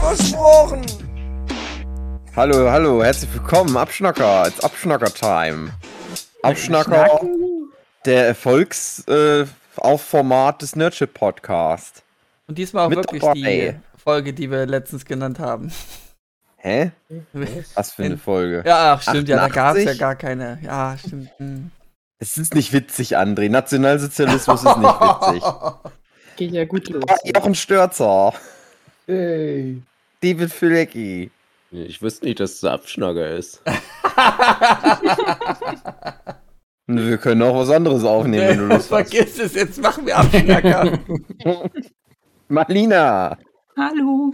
Versprochen. Hallo, hallo, herzlich willkommen, Abschnacker, it's Abschnacker-Time. Abschnacker, der Erfolgs äh, des Nerdship Podcast. Und diesmal auch Mit wirklich dabei. die Folge, die wir letztens genannt haben. Hä? Was für eine In- Folge? Ja, ach, stimmt, ja, da gab es ja 88? gar keine. Ja, stimmt. hm. Es ist nicht witzig, André. Nationalsozialismus ist nicht witzig. Geht ja gut los. Jochen Störzer, Hey. David Filecki. Ich wusste nicht, dass es ein Abschnacker ist. Wir können auch was anderes aufnehmen, wenn du Lust hast. Vergiss es, jetzt machen wir Abschnacker. Marlina, Hallo.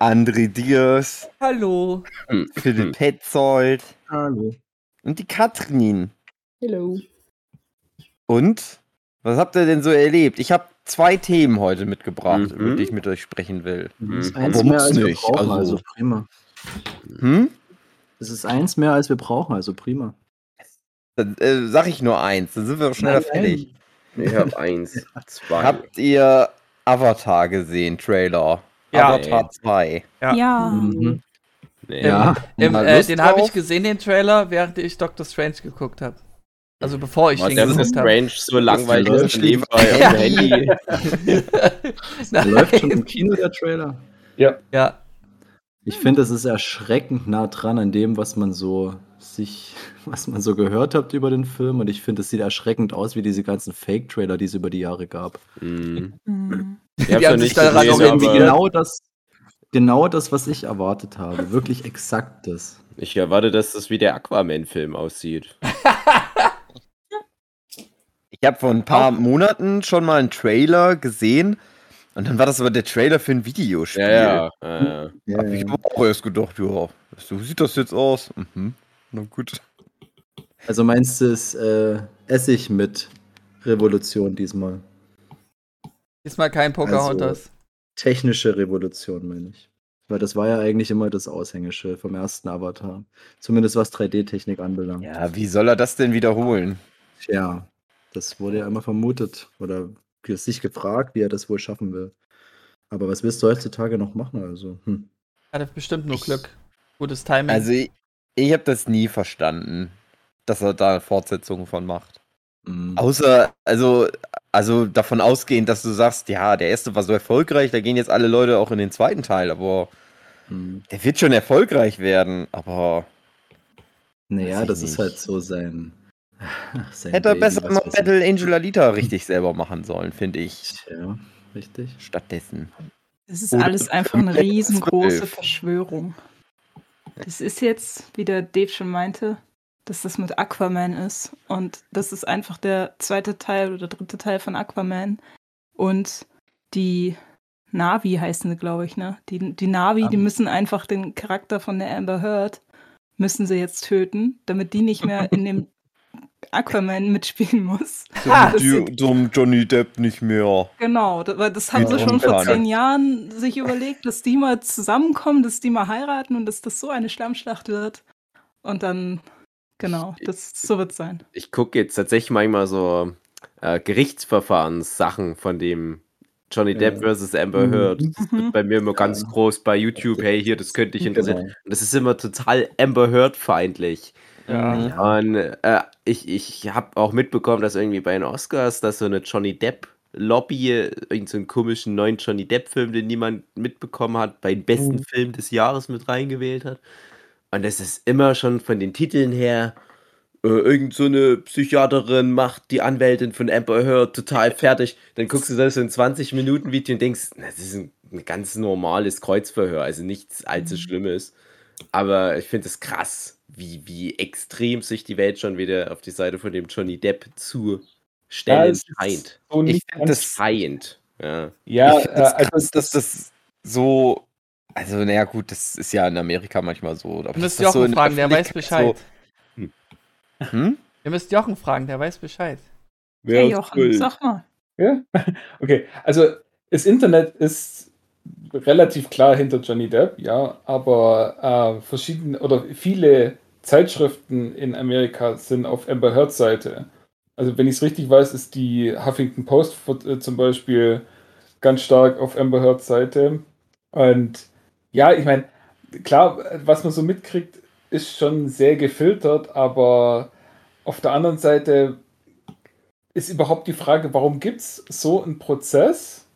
André Diers, Hallo. Philipp Petzold Hallo. und die Katrin. Hello. Und? Was habt ihr denn so erlebt? Ich habe zwei Themen heute mitgebracht, Mhm. über die ich mit euch sprechen will. Das ist Mhm. eins mehr, als wir nicht, brauchen, also- also, prima. Hm? Das ist eins mehr, als wir brauchen, also prima. Dann äh, sag ich nur eins, dann sind wir schneller Nein, fertig. Ich habe eins, zwei. Habt ihr Avatar gesehen, Trailer? Ja. Avatar 2. Ja. Ja. Mhm. nee. Ja. Im, äh, den habe ich gesehen, den Trailer, während ich Doctor Strange geguckt habe. Also bevor ich War den der geguckt ist habe. Strange so langweilig, nebenbei auf Ja. dem Handy. Der läuft schon im Kino, der Trailer. Ja, Ich finde, es ist erschreckend nah dran an dem, was man so sich, was man so gehört hat über den Film. Und ich finde, es sieht erschreckend aus, wie diese ganzen Fake-Trailer, die es über die Jahre gab. Mhm. Ich Die haben sich daran gesehen, orientiert. aber Genau das, genau das, was ich erwartet habe. Wirklich exakt das. ich erwarte, dass das wie der Aquaman-Film aussieht. Ich habe vor ein paar Monaten schon mal einen Trailer gesehen und dann war das aber der Trailer für ein Videospiel. Ja, ja. Äh, Ja, Hab ich auch erst gedacht, ja, so sieht das jetzt aus. Mhm. Na gut. Also meinst du es äh, Essig mit Revolution diesmal? diesmal kein Pocahontas. Technische Revolution, meine ich. Weil das war ja eigentlich immer das Aushängeschild vom ersten Avatar. Zumindest was 3D-Technik anbelangt. Ja, wie soll er das denn wiederholen? Tja, das wurde ja immer vermutet oder sich gefragt, wie er das wohl schaffen will. Aber was willst du heutzutage noch machen? Also, hm. Hatte bestimmt nur Glück. Gutes Timing. Also ich, ich habe das nie verstanden, dass er da Fortsetzungen von macht. Mm. Außer, also, also davon ausgehend, dass du sagst, ja, der erste war so erfolgreich, da gehen jetzt alle Leute auch in den zweiten Teil, aber Mm. der wird schon erfolgreich werden, aber Naja, das ist nicht. halt so sein. Sein hätte er Baby, besser mal ich. Battle Angel Alita richtig selber machen sollen, finde ich. Tja, richtig. Stattdessen. Das ist Oder alles einfach eine riesengroße. Verschwörung. Das ist jetzt, wie der Dave schon meinte, dass das mit Aquaman ist. Und das ist einfach der zweite Teil oder dritte Teil von Aquaman. Und die Navi heißen sie, glaube ich, ne? Die, die Navi, die Ähm. müssen einfach den Charakter von der Amber Heard, müssen sie jetzt töten, damit die nicht mehr in dem Aquaman mitspielen muss. Das sind- zum Johnny Depp nicht mehr. Genau, da- weil das haben sie schon vor zehn Jahren sich überlegt, dass die mal zusammenkommen, dass die mal heiraten und dass das so eine Schlammschlacht wird. Und dann, genau, das so wird sein. ich gucke jetzt tatsächlich manchmal so äh, Gerichtsverfahrenssachen von dem Johnny Ja. Depp versus Amber Heard. Das Mhm. wird bei mir immer ganz groß bei YouTube. Hey, hier, das könnte dich interessieren. Genau. Und das ist immer total Amber Heard feindlich. Ja. Und äh, ich, ich habe auch mitbekommen, dass irgendwie bei den Oscars, dass so eine Johnny Depp Lobby, irgendeinen so einen komischen neuen Johnny Depp Film, den niemand mitbekommen hat, bei den besten Film des Jahres mit reingewählt hat. Und das ist immer schon von den Titeln her, äh, irgend so eine Psychiaterin macht die Anwältin von Amber Heard total fertig. Dann guckst du das so ein 20 Minuten Video und denkst, das ist ein, ein ganz normales Kreuzverhör, also nichts allzu Schlimmes. Aber ich finde es krass, wie, wie extrem sich die Welt schon wieder auf die Seite von dem Johnny Depp zu Ja, stellen scheint. so Ich nicht finde das, Scheint. Ja. Ja, ich find äh, das also dass das so Also, naja, gut, das ist ja in Amerika manchmal so. Aber Ihr müsst das Jochen so fragen, der weiß Bescheid. So, hm? Ihr müsst Jochen fragen, der weiß Bescheid. Wer Hey Jochen, schuld? sag mal. Ja? Okay, also das Internet ist relativ klar hinter Johnny Depp, ja, aber äh, verschiedene oder viele Zeitschriften in Amerika sind auf Amber Heards Seite. Also wenn ich es richtig weiß, ist die Huffington Post äh, zum Beispiel ganz stark auf Amber Heards Seite. Und ja, ich meine, klar, was man so mitkriegt, ist schon sehr gefiltert, aber auf der anderen Seite ist überhaupt die Frage, warum gibt es so einen Prozess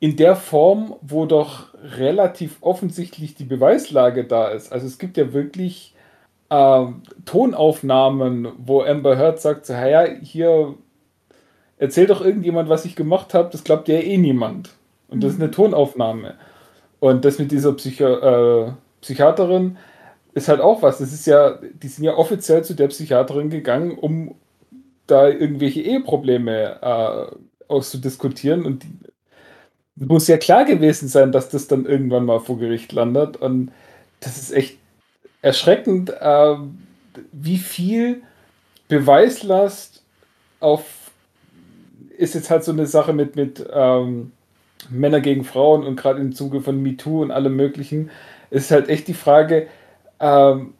in der Form, wo doch relativ offensichtlich die Beweislage da ist. Also es gibt ja wirklich ähm, Tonaufnahmen, wo Amber Heard sagt, so, ja, hier erzählt doch irgendjemand, was ich gemacht habe, das glaubt ja eh niemand. Und das ist eine Tonaufnahme. Und das mit dieser Psycho äh, Psychiaterin ist halt auch was. Das ist ja, die sind ja offiziell zu der Psychiaterin gegangen, um da irgendwelche Eheprobleme äh, auszudiskutieren. Und die, muss ja klar gewesen sein, dass das dann irgendwann mal vor Gericht landet. Und das ist echt erschreckend, äh, wie viel Beweislast auf ist jetzt halt so eine Sache mit, mit ähm, Männer gegen Frauen und gerade im Zuge von MeToo und allem Möglichen ist halt echt die Frage, ähm,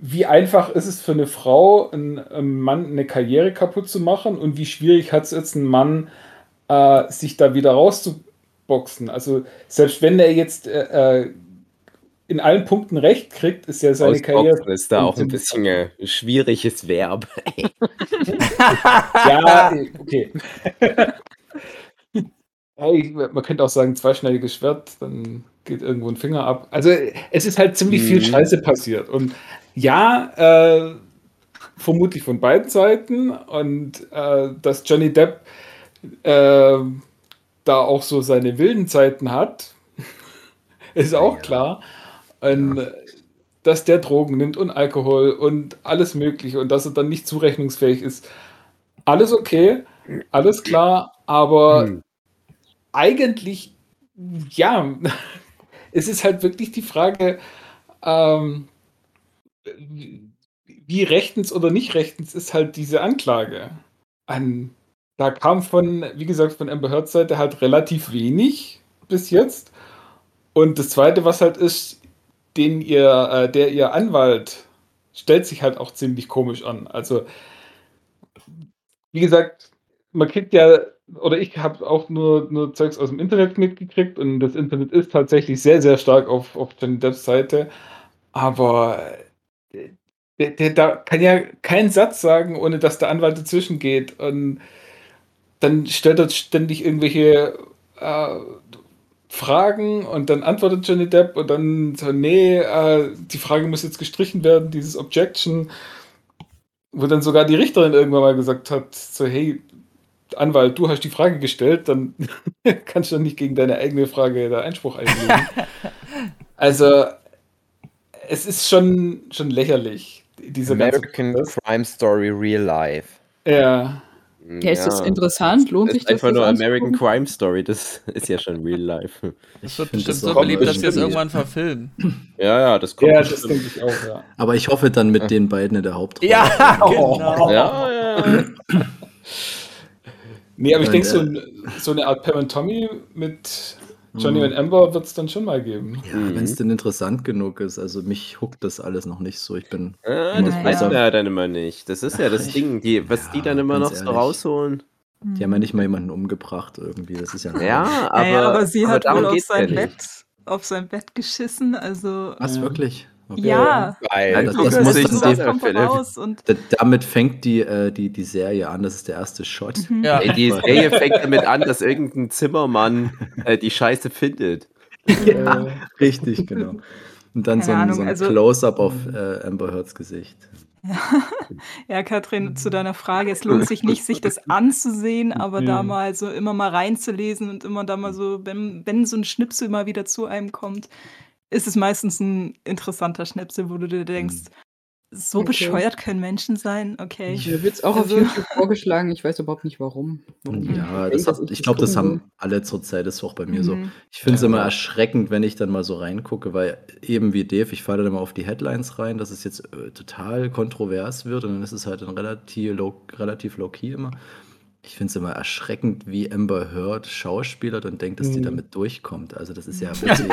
wie einfach ist es für eine Frau, einen, Mann eine Karriere kaputt zu machen und wie schwierig hat es jetzt einen Mann, äh, sich da wieder rauszuboxen. Also selbst wenn er jetzt äh, äh, in allen Punkten recht kriegt, ist ja seine Karriere. Ausboxen ist da auch ein bisschen ein schwieriges Verb. Ja, okay. Man könnte auch sagen, zweischneidiges Schwert, dann geht irgendwo ein Finger ab. Also es ist halt ziemlich viel Mhm. Scheiße passiert. Und ja, äh, vermutlich von beiden Seiten. Und äh, dass Johnny Depp äh, da auch so seine wilden Zeiten hat, ist auch klar. Und äh, dass der Drogen nimmt und Alkohol und alles Mögliche und dass er dann nicht zurechnungsfähig ist. Alles okay, alles klar, aber Hm. eigentlich, ja, es ist halt wirklich die Frage, ähm, wie rechtens oder nicht rechtens ist halt diese Anklage. An, da kam von, wie gesagt, von Amber Heards Seite halt relativ wenig bis jetzt. Und das Zweite, was halt ist, den ihr, äh, der ihr Anwalt stellt sich halt auch ziemlich komisch an. Also, wie gesagt, man kriegt ja, oder ich habe auch nur, nur Zeugs aus dem Internet mitgekriegt und das Internet ist tatsächlich sehr, sehr stark auf, auf Johnny Depps Seite. Aber äh, der, der, da kann ja keinen Satz sagen, ohne dass der Anwalt dazwischen geht. Und dann stellt er ständig irgendwelche äh, Fragen und dann antwortet Johnny Depp und dann so, nee, äh, die Frage muss jetzt gestrichen werden, dieses Objection, wo dann sogar die Richterin irgendwann mal gesagt hat, so, hey, Anwalt, du hast die Frage gestellt, dann kannst du doch nicht gegen deine eigene Frage da Einspruch einlegen. also, es ist schon, schon lächerlich, ganze American. Crime Story Real Life. Ja, Ja, ist das interessant? Lohnt sich ist das? einfach nur? American Crime Story, das ist ja schon real life. Das wird bestimmt das so beliebt, dass sie es irgendwann verfilmen. Ja, ja, das kommt ja das bestimmt. denke ich auch, ja. Aber ich hoffe dann mit den beiden in der Hauptrolle. Ja, genau. Ja, ja. Nee, aber ich denke, so, äh, ein, so eine Art Pam und Tommy mit Johnny Mhm. und Amber wird es dann schon mal geben. Ja, wenn es denn interessant genug ist. Also mich huckt das alles noch nicht so. Ich bin Ah, das weiß man ja dann immer nicht. Das ist ja das Ich- Ding, die, was die Ja, dann immer noch so ehrlich. rausholen. Die haben ja nicht mal jemanden umgebracht irgendwie. Das ist ja. Ja, aber, naja, aber sie hat darum wohl auf sein, nicht. Bett, auf sein Bett geschissen, also. Was, Ja. wirklich? Okay. Ja, Geil. Das- das das muss auf das kommt raus und damit fängt die, äh, die, die Serie an. Das ist der erste Shot. Mhm. Ja. Ey, die Serie fängt damit an, dass irgendein Zimmermann äh, die Scheiße findet. Ja, richtig, genau. Und dann Keine so ein, Ahnung, so ein also- Close-up auf äh, Amber Heards Gesicht. Ja, Katrin, zu deiner Frage, es lohnt sich nicht, sich das anzusehen, aber da Mhm. mal so immer mal reinzulesen und immer da mal so, wenn, wenn so ein Schnipsel mal wieder zu einem kommt, ist es meistens ein interessanter Schnipsel, wo du dir denkst, So Okay. bescheuert können Menschen sein, okay. Mir wird es auch auf Also- YouTube vorgeschlagen. Ich weiß überhaupt nicht warum. warum Ja, das hat, ich glaube, das haben alle zur Zeit, das ist auch bei mir so. Mhm. Ich finde es Ja. immer erschreckend, wenn ich dann mal so reingucke, weil eben wie Dave, ich falle dann immer auf die Headlines rein, dass es jetzt äh, total kontrovers wird und dann ist es halt dann relativ low, relativ low key immer. Ich finde es immer erschreckend, wie Amber Heard schauspielert und denkt, dass die Mhm. damit durchkommt. Also das ist ja wirklich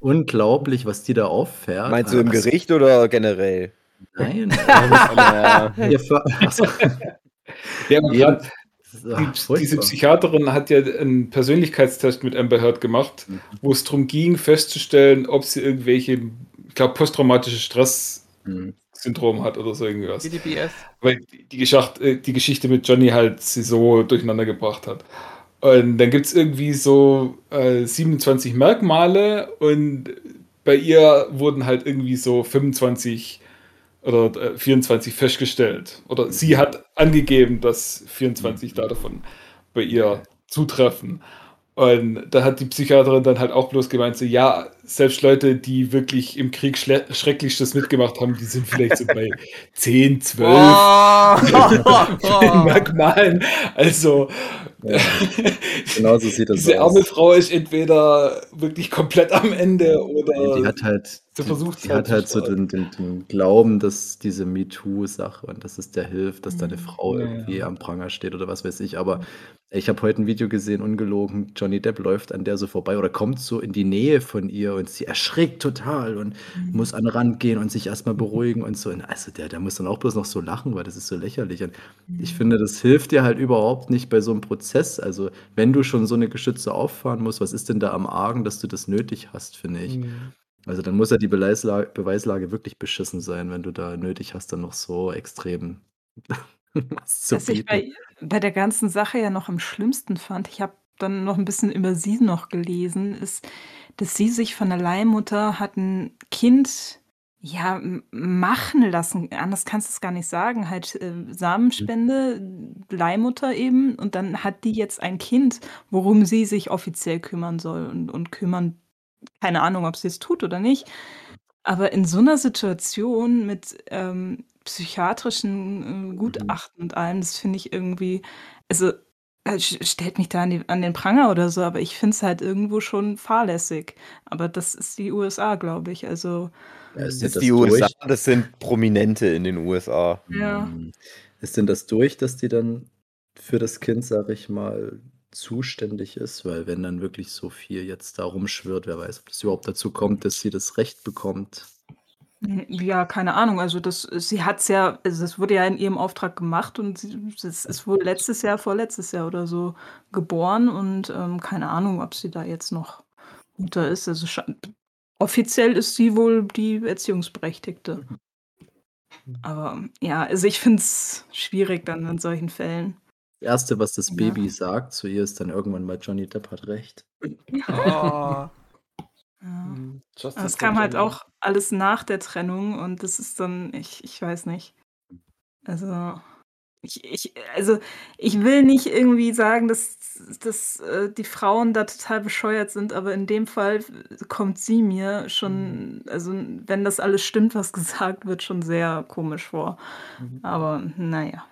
unglaublich, was die da auffährt. Meinst du im Also, Gericht oder generell? Nein. Achso, Ja, Ja, die, diese. Psychiaterin hat ja einen Persönlichkeitstest mit Amber Heard gemacht, Mhm. wo es darum ging, festzustellen, ob sie irgendwelche, ich glaube, posttraumatische Stresssyndrom Mhm. Hat oder so irgendwas. GDBS. weil die, Geschacht, äh, die Geschichte mit Johnny halt sie so durcheinander gebracht hat. Und dann gibt es irgendwie so äh, 27 Merkmale und bei ihr wurden halt irgendwie so 25 oder äh, 24 festgestellt. Oder sie hat angegeben, dass 24 da davon bei ihr zutreffen. Und da hat die Psychiaterin dann halt auch bloß gemeint, so, ja, selbst Leute, die wirklich im Krieg Schrecklichstes mitgemacht haben, die sind vielleicht so bei 10, 12 Oh. Merkmalen. Also, Ja, genau so sieht das diese aus. arme Frau ist entweder wirklich komplett am Ende oder Die hat halt, sie versucht die halt hat halt so zu den, den, den Glauben, dass diese MeToo-Sache und dass es der hilft, dass da eine Frau Ja, irgendwie ja. am Pranger steht oder was weiß ich. Aber ich habe heute ein Video gesehen, ungelogen, Johnny Depp läuft an der so vorbei oder kommt so in die Nähe von ihr und sie erschrickt total und muss an den Rand gehen und sich erstmal beruhigen und so. Und also der, der muss dann auch bloß noch so lachen, weil das ist so lächerlich. Und ich finde, das hilft dir halt überhaupt nicht bei so einem Prozess. Also wenn du schon so eine Geschütze auffahren musst, was ist denn da am Argen, dass du das nötig hast, finde ich. Mhm. Also dann muss ja die Beweislage, Beweislage wirklich beschissen sein, wenn du da nötig hast, dann noch so extrem was zu Was ich bei, bei der ganzen Sache ja noch am schlimmsten fand, ich habe dann noch ein bisschen über sie noch gelesen, ist, dass sie sich von der Leihmutter hat ein Kind ja machen lassen. Anders kannst du es gar nicht sagen. Halt äh, Samenspende, Leihmutter eben, und dann hat die jetzt ein Kind, worum sie sich offiziell kümmern soll und, und kümmern. Keine Ahnung, ob sie es tut oder nicht. Aber in so einer Situation mit ähm, psychiatrischen äh, Gutachten und allem, das finde ich irgendwie, also sch- stellt mich da an, die, an den Pranger oder so, aber ich finde es halt irgendwo schon fahrlässig. Aber das ist die USA, glaube ich. Also, Ja, ist Das die durch? USA, das sind Prominente in den USA. Ja. Hm. Ist denn das durch, dass die dann für das Kind, sag ich mal, zuständig ist? Weil wenn dann wirklich so viel jetzt da rumschwirrt, wer weiß, ob es überhaupt dazu kommt, dass sie das Recht bekommt. Hm, Ja, keine Ahnung. Also das, sie hat es ja, also das wurde ja in ihrem Auftrag gemacht und sie, das ist wohl letztes Jahr, vorletztes Jahr oder so geboren und ähm, keine Ahnung, ob sie da jetzt noch Mutter ist. Also scha- offiziell ist sie wohl die Erziehungsberechtigte. Aber ja, also ich finde es schwierig dann in solchen Fällen. Das Erste, was das Ja. Baby sagt zu ihr, ist dann irgendwann mal, Johnny Depp hat recht. Oh. Ja. Mhm. Justice Das for kam halt auch alles nach der Trennung und das ist dann, ich, ich weiß nicht. Also, ich, ich, also, ich will nicht irgendwie sagen, dass, dass äh, die Frauen da total bescheuert sind, aber in dem Fall kommt sie mir schon, also wenn das alles stimmt, was gesagt wird, schon sehr komisch vor. Mhm. Aber naja.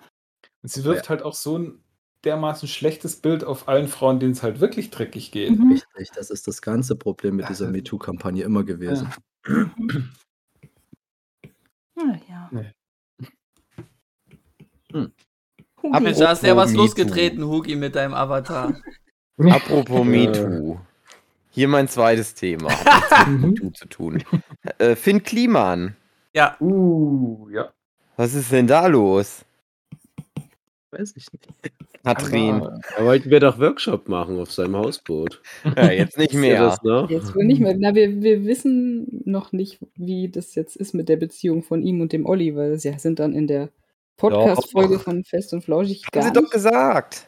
Und sie wirft halt auch so ein dermaßen schlechtes Bild auf allen Frauen, denen es halt wirklich dreckig geht. Mhm. Richtig, das ist das ganze Problem mit dieser MeToo-Kampagne immer gewesen. Naja. Nee. Hm. Hugi. Mensch, da hast du ja was losgetreten, Hugi, mit deinem Avatar. Apropos MeToo. Hier mein zweites Thema. Hat mit MeToo zu tun. Äh, Finn Kliman. Ja, Uh, ja. Was ist denn da los? Weiß ich nicht. Katrin. Aber- Da wollten wir doch Workshop machen auf seinem Hausboot. Ja, jetzt nicht mehr. das noch? Jetzt wohl nicht mehr. Na, wir, wir wissen noch nicht, wie das jetzt ist mit der Beziehung von ihm und dem Olli, weil sie sind dann in der Podcast-Folge von Fest und Flauschig Haben sie doch gesagt.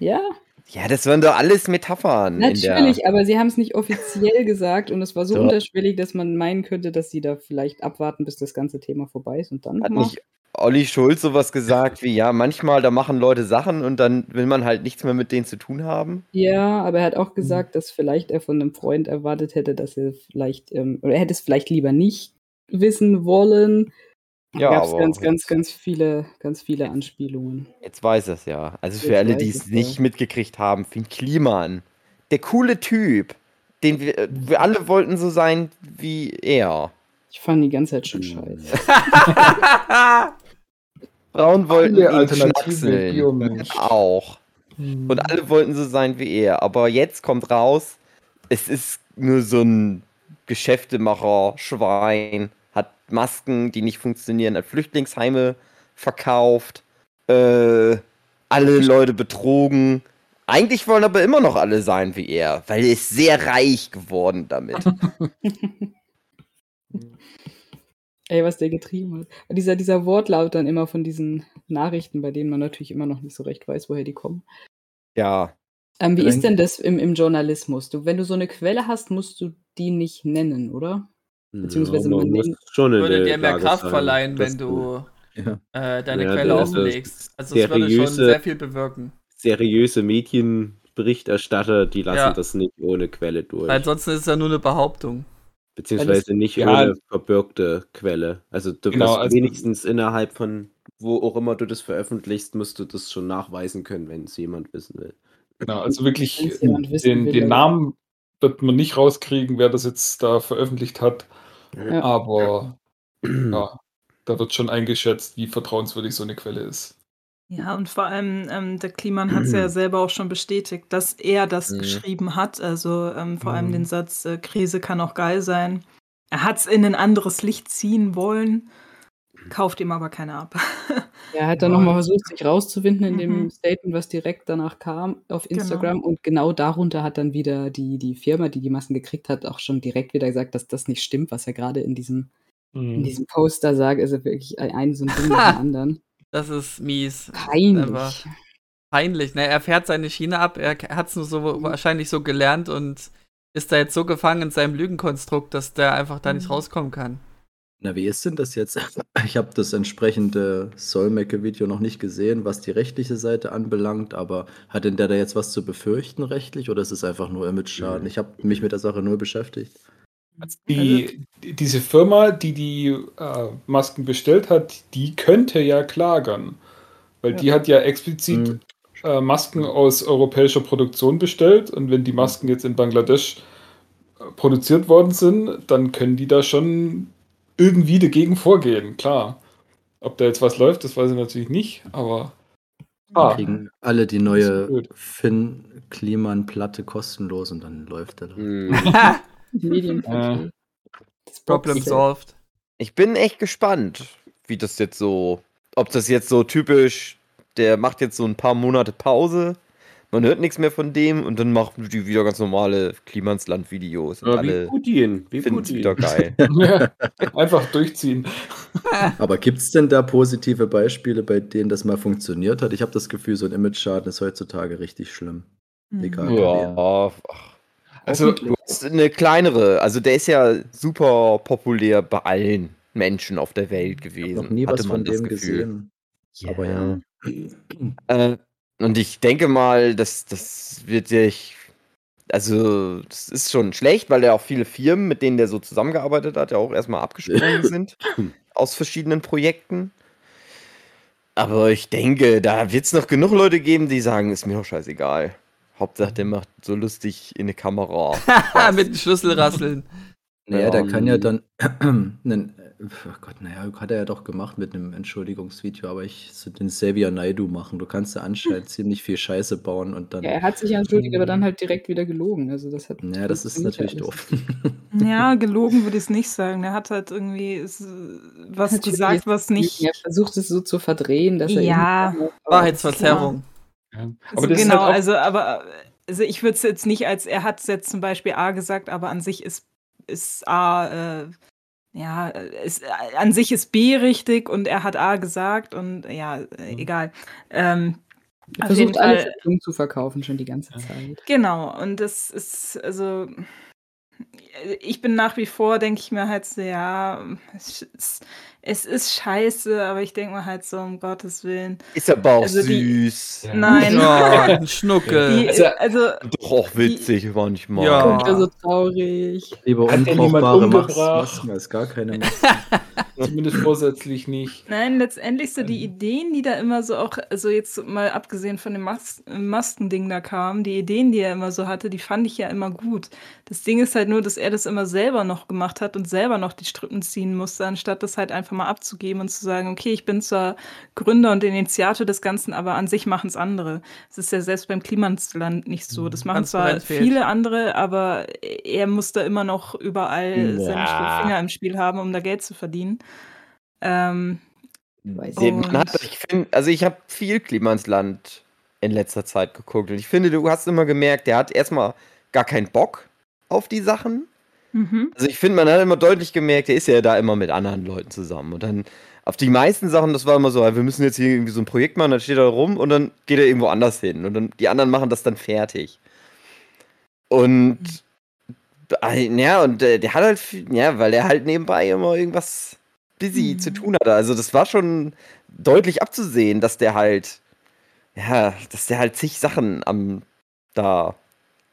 Ja, Ja, das waren doch alles Metaphern. in der- natürlich, aber sie haben es nicht offiziell gesagt und es war so Doch. unterschwellig, dass man meinen könnte, dass sie da vielleicht abwarten, bis das ganze Thema vorbei ist und dann Hat nochmal. nicht Olli Schulz sowas gesagt wie, ja, manchmal, da machen Leute Sachen und dann will man halt nichts mehr mit denen zu tun haben? Ja, aber er hat Mhm. auch gesagt, dass vielleicht er von einem Freund erwartet hätte, dass er vielleicht, ähm, oder er hätte es vielleicht lieber nicht wissen wollen. Ja, gab es ganz, ganz, ganz viele, ganz viele Anspielungen. Jetzt weiß es ja. Also für Jetzt alle, die es ja. nicht mitgekriegt haben, Finn Kliman. Der coole Typ, den wir, äh, wir alle wollten so sein wie er. Ich fand die ganze Zeit schon Hm. scheiße. Frauen wollten Alle ihn schnackseln. Auch. Und alle wollten so sein wie er. Aber jetzt kommt raus, es ist nur so ein Geschäftemacher, Schwein, hat Masken, die nicht funktionieren, hat Flüchtlingsheime verkauft, äh, alle Leute betrogen. Eigentlich wollen aber immer noch alle sein wie er, weil er ist sehr reich geworden damit. Ey, was der getrieben hat. Dieser, dieser Wortlaut dann immer von diesen Nachrichten, bei denen man natürlich immer noch nicht so recht weiß, woher die kommen. ja. Ähm, wie ist denn das im, im Journalismus? Du, wenn du so eine Quelle hast, musst du die nicht nennen, oder? Beziehungsweise ja, man nimmt- schon Würde dir mehr Kraft sein, verleihen, dass wenn du Ja. äh, deine Ja, Quelle offenlegst. Also es würde schon seriöse- sehr viel bewirken. seriöse Medienberichterstatter, die lassen Ja. das nicht ohne Quelle durch. Weil ansonsten ist es ja nur eine Behauptung. Beziehungsweise nicht Ja. ohne verbürgte Quelle. Also du Genau, wirst also- wenigstens innerhalb von wo auch immer du das veröffentlichst, musst du das schon nachweisen können, wenn es jemand wissen will. Genau, also wirklich den, will, den Namen wird man nicht rauskriegen, wer das jetzt da veröffentlicht hat. Ja. Aber ja, da wird schon eingeschätzt, wie vertrauenswürdig so eine Quelle ist. Ja, und vor allem, ähm, der Kliman hat es ja selber auch schon bestätigt, dass er das Mhm. geschrieben hat. Also ähm, vor allem Mhm. den Satz, äh, Krise kann auch geil sein. Er hat es in ein anderes Licht ziehen wollen, kauft ihm aber keiner ab. Er hat dann Ja. nochmal versucht, sich rauszuwinden in dem Mhm. Statement, was direkt danach kam auf Genau. Instagram. Und genau darunter hat dann wieder die, die Firma, die die Masken gekriegt hat, auch schon direkt wieder gesagt, dass das nicht stimmt, was er gerade in diesem, in diesem Poster sagt. Also wirklich ein, ein so ein Ding nach dem anderen. Das ist mies. Peinlich. Aber peinlich. Ne? Er fährt seine Schiene ab, er hat es nur so wahrscheinlich so gelernt und ist da jetzt so gefangen in seinem Lügenkonstrukt, dass der einfach da nicht Mhm. rauskommen kann. Na, wie ist denn das jetzt? Ich habe das entsprechende Solmecke-Video noch nicht gesehen, was die rechtliche Seite anbelangt, aber hat denn der da jetzt was zu befürchten rechtlich oder ist es einfach nur Image-Schaden? Ich habe mich mit der Sache nur beschäftigt. Also die, die- diese Firma, die die äh, Masken bestellt hat, die könnte ja klagen. Weil die hat ja explizit Hm. äh, Masken aus europäischer Produktion bestellt und wenn die Masken jetzt in Bangladesch äh, produziert worden sind, dann können die da schon irgendwie dagegen vorgehen, klar. Ob da jetzt was läuft, das weiß ich natürlich nicht, aber ah, Kriegen alle die neue. Finn-Kliman-Platte kostenlos und dann läuft er. Hm. Medienverkehr. Das Problem solved. Ich bin echt gespannt, wie das jetzt so, ob das jetzt so typisch, der macht jetzt so ein paar Monate Pause, man hört nichts mehr von dem und dann machen die wieder ganz normale Klimansland-Videos Aber wie Putin. Wie Putin. wieder geil. Ja, einfach durchziehen. Aber gibt es denn da positive Beispiele, bei denen das mal funktioniert hat? Ich habe das Gefühl, so ein Image-Schaden ist heutzutage richtig schlimm. Egal. ja, ach, Also, du hast eine kleinere, also der ist ja super populär bei allen Menschen auf der Welt Ich gewesen. habe noch nie hatte was man von das dem Gefühl. gesehen. Aber ja. Äh, und ich denke mal, das, das wird sich. Also, das ist schon schlecht, weil ja auch viele Firmen, mit denen der so zusammengearbeitet hat, ja auch erstmal abgesprungen sind aus verschiedenen Projekten. Aber ich denke, da wird es noch genug Leute geben, die sagen, ist mir doch scheißegal. Hauptsache, der macht so lustig in eine Kamera. Mit dem Schlüssel rasseln. Naja, der Ja. kann ja dann, einen, oh Gott, naja, hat er ja doch gemacht mit einem Entschuldigungsvideo, aber ich so den Xavier Naidu machen. Du kannst ja anscheinend ziemlich viel Scheiße bauen und dann, Ja, er hat sich ja entschuldigt, aber dann halt direkt wieder gelogen. Also das hat naja, das ist natürlich doof. Ja, gelogen würde ich es nicht sagen. Er hat halt irgendwie was gesagt, was nicht. Er versucht es so zu verdrehen, dass er Ja. Wahrheitsverzerrung. Ja. Also das ist genau, halt auch- also aber also ich würde es jetzt nicht als er hat jetzt zum Beispiel A gesagt, aber an sich ist ist A äh, ja ist, an sich ist B richtig und er hat A gesagt und ja äh, egal. Ähm, Er versucht alles zu verkaufen schon die ganze Zeit. Genau, und das ist, also, ich bin nach wie vor, denke ich mir halt so, ja, es ist, es ist scheiße, aber ich denke mir halt so, um Gottes Willen. Ist aber auch Also die- süß. Ja. Nein. Ja, ein Schnuckel. Die, Also- also, Doch auch witzig manchmal. Ja. Und er so traurig. Lieber Hat unbrauchbare? Masken als gar keine Masken. Zumindest vorsätzlich nicht. Nein, letztendlich so die Ideen, die da immer so auch, also jetzt mal abgesehen von dem Mas Maskending da kamen, die Ideen, die er immer so hatte, die fand ich ja immer gut. Das Ding ist halt nur, dass er das immer selber noch gemacht hat und selber noch die Strippen ziehen musste, anstatt das halt einfach mal abzugeben und zu sagen, okay, ich bin zwar Gründer und Initiator des Ganzen, aber an sich machen es andere. Es ist ja selbst beim Klimansland nicht so. Das machen zwar Transparenz fehlt. viele andere, aber er muss da immer noch überall seine Ja. Finger im Spiel haben, um da Geld zu verdienen. Ähm, hat, ich finde, also ich habe viel Klima ins Land in letzter Zeit geguckt und ich finde, du hast immer gemerkt, der hat erstmal gar keinen Bock auf die Sachen. Mhm. Also ich finde, man hat immer deutlich gemerkt, der ist ja da immer mit anderen Leuten zusammen. Und dann auf die meisten Sachen, das war immer so, wir müssen jetzt hier irgendwie so ein Projekt machen, dann steht er rum und dann geht er irgendwo anders hin. Und dann die anderen machen das dann fertig. Und äh, ja, und äh, der hat halt, ja, weil er halt nebenbei immer irgendwas busy Mhm. zu tun hatte. Also das war schon deutlich abzusehen, dass der halt, ja, dass der halt zig Sachen am da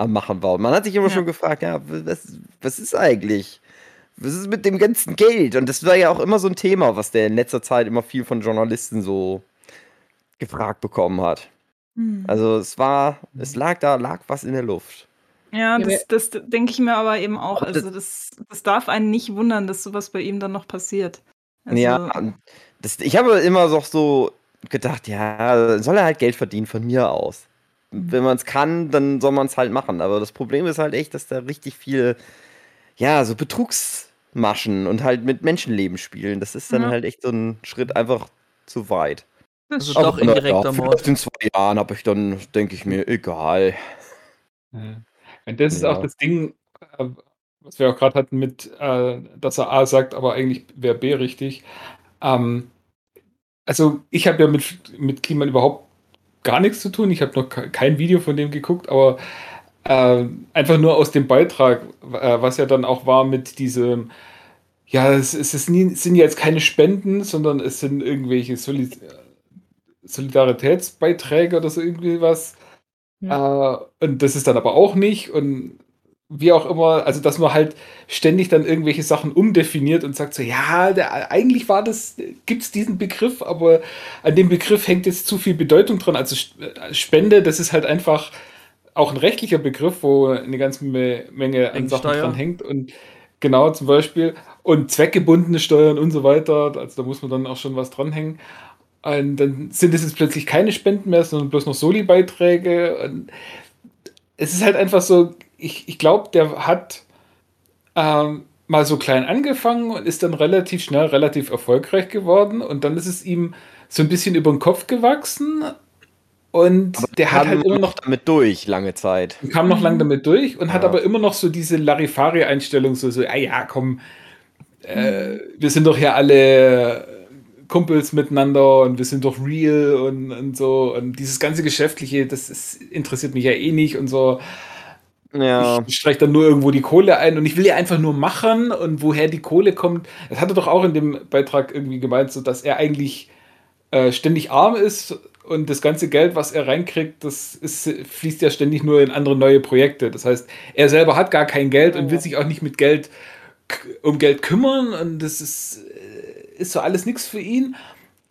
am machen war. Und man hat sich immer Ja. schon gefragt, ja, was, was ist eigentlich? Was ist mit dem ganzen Geld? Und das war ja auch immer so ein Thema, was der in letzter Zeit immer viel von Journalisten so gefragt bekommen hat. Hm. Also es war, es lag da, lag was in der Luft. Ja, das, das denke ich mir aber eben auch. Also das, das darf einen nicht wundern, dass sowas bei ihm dann noch passiert. Also, Ja, das, ich habe immer noch so gedacht, ja, soll er halt Geld verdienen von mir aus. Wenn man es kann, dann soll man es halt machen. Aber das Problem ist halt echt, dass da richtig viel, ja, so Betrugsmaschen und halt mit Menschenleben spielen. Das ist dann Ja. halt echt so ein Schritt einfach zu weit. das Also stimmt. doch indirekter ja, Mord. in zwei Jahren habe ich dann, denke ich mir, egal. Ja. Und das ist Ja. auch das Ding, äh, was wir auch gerade hatten mit, äh, dass er A sagt, aber eigentlich wäre B richtig. Ähm, also ich habe ja mit, mit Kliman überhaupt gar nichts zu tun. Ich habe noch ke- kein Video von dem geguckt, aber äh, einfach nur aus dem Beitrag, äh, was ja dann auch war mit diesem, ja, es, es es sind jetzt keine Spenden, sondern es sind irgendwelche Solid Solidaritätsbeiträge oder so irgendwie was. Äh, und das ist dann aber auch nicht. Und wie auch immer, also dass man halt ständig dann irgendwelche Sachen umdefiniert und sagt so, ja, der, eigentlich war das, gibt es diesen Begriff, aber an dem Begriff hängt jetzt zu viel Bedeutung dran. Also äh, Spende, das ist halt einfach auch ein rechtlicher Begriff, wo eine ganze Me- Menge an Sachen dran hängt. Und genau, zum Beispiel, und zweckgebundene Steuern und so weiter, also da muss man dann auch schon was dranhängen. Und dann sind es jetzt plötzlich keine Spenden mehr, sondern bloß noch Soli-Beiträge. Und es ist halt einfach so, ich, ich glaube, der hat ähm, mal so klein angefangen und ist dann relativ schnell relativ erfolgreich geworden. Und dann ist es ihm so ein bisschen über den Kopf gewachsen. Und der hat Kam halt immer noch damit durch, lange Zeit. und kam noch lange damit durch und hat Ja. aber immer noch so diese Larifari-Einstellung, so, so, ah ja, komm, äh, wir sind doch hier alle Kumpels miteinander und wir sind doch real und, und so. Und dieses ganze Geschäftliche, das ist, interessiert mich ja eh nicht und so. Ja. Ich streiche dann nur irgendwo die Kohle ein und ich will ja einfach nur machen und woher die Kohle kommt. Das hat er doch auch in dem Beitrag irgendwie gemeint, so dass er eigentlich äh, ständig arm ist und das ganze Geld, was er reinkriegt, das ist, fließt ja ständig nur in andere neue Projekte. Das heißt, er selber hat gar kein Geld und will sich auch nicht mit Geld um Geld kümmern und das ist, äh, ist so alles nichts für ihn.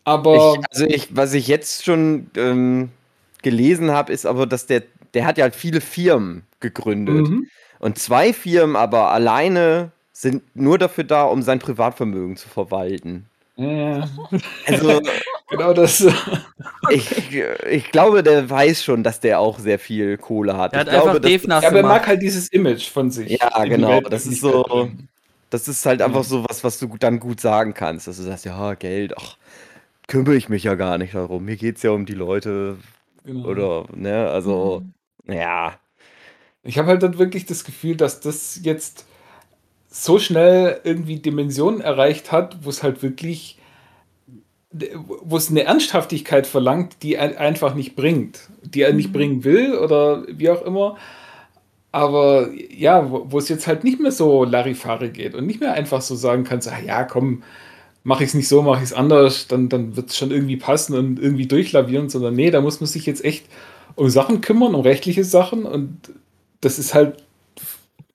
Aber Ich, also ich, was ich jetzt schon ähm, gelesen habe, ist aber, dass der, der hat ja halt viele Firmen gegründet. Mhm. Und zwei Firmen aber alleine sind nur dafür da, um sein Privatvermögen zu verwalten. ja, Also genau das. ich, ich glaube, der weiß schon, dass der auch sehr viel Kohle hat. Er hat ich glaube, einfach das- Dave nass Ja, aber er mag halt dieses Image von sich. Ja, genau, Welt das ist so-. Das ist halt einfach Mhm. so was, was du dann gut sagen kannst. Dass du sagst, ja, Geld, ach, kümmere ich mich ja gar nicht darum. Mir geht es ja um die Leute Genau. oder, ne, also, Mhm. ja. Ich habe halt dann wirklich das Gefühl, dass das jetzt so schnell irgendwie Dimensionen erreicht hat, wo es halt wirklich, wo es eine Ernsthaftigkeit verlangt, die er einfach nicht bringt, die er nicht bringen will oder wie auch immer. Aber ja, wo, wo es jetzt halt nicht mehr so Larifari geht und nicht mehr einfach so sagen kannst, ah ja, komm, mache ich es nicht so, mache ich es anders, dann, dann wird es schon irgendwie passen und irgendwie durchlavieren, sondern nee, da muss man sich jetzt echt um Sachen kümmern, um rechtliche Sachen und das ist halt,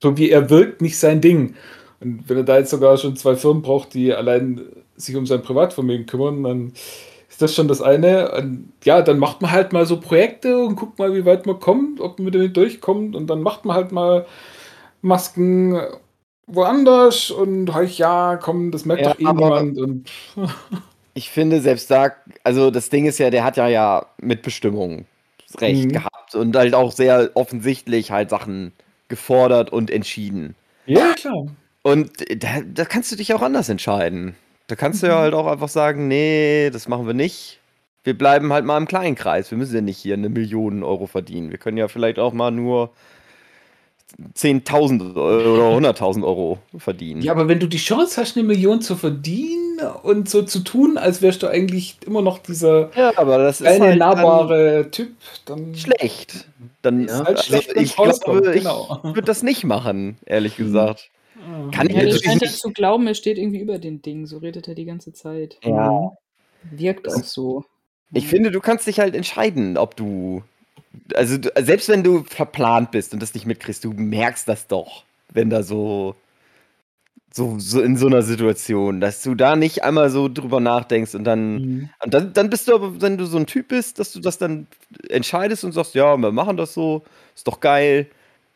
so wie er wirkt, nicht sein Ding. Und wenn er da jetzt sogar schon zwei Firmen braucht, die allein sich um sein Privatvermögen kümmern, dann ist das schon das eine. Und ja, dann macht man halt mal so Projekte und guckt mal, wie weit man kommt, ob man damit durchkommt. Und dann macht man halt mal Masken woanders und euch, ja, komm, das merkt Ja, doch eh niemand. Und Ich finde, selbst da, also das Ding ist ja, der hat ja ja Mitbestimmungsrecht Mhm. gehabt und halt auch sehr offensichtlich halt Sachen gefordert und entschieden. ja, klar. Und da, da kannst du dich auch anders entscheiden. Da kannst du ja halt auch einfach sagen, nee, das machen wir nicht. Wir bleiben halt mal im kleinen Kreis. Wir müssen ja nicht hier eine Million Euro verdienen. Wir können ja vielleicht auch mal nur 10.000 oder 100.000 Euro verdienen. Ja, aber wenn du die Chance hast, eine Million zu verdienen und so zu tun, als wärst du eigentlich immer noch dieser Ja, aber das ist kleine, halt dann nahbare Typ, dann schlecht. Dann Ja, halt also schlecht, ich glaube, ich genau. würde das nicht machen, ehrlich gesagt. Kann ich Ja, der natürlich scheint ja nicht. zu glauben, er steht irgendwie über den Dingen. So redet er die ganze Zeit. Ja. Wirkt auch so. Ich finde, du kannst dich halt entscheiden, ob du. Also, selbst wenn du verplant bist und das nicht mitkriegst, du merkst das doch, wenn da so. So, so in so einer Situation, dass du da nicht einmal so drüber nachdenkst und dann. Mhm. Und dann, dann bist du aber, wenn du so ein Typ bist, dass du das dann entscheidest und sagst, ja, wir machen das so, ist doch geil.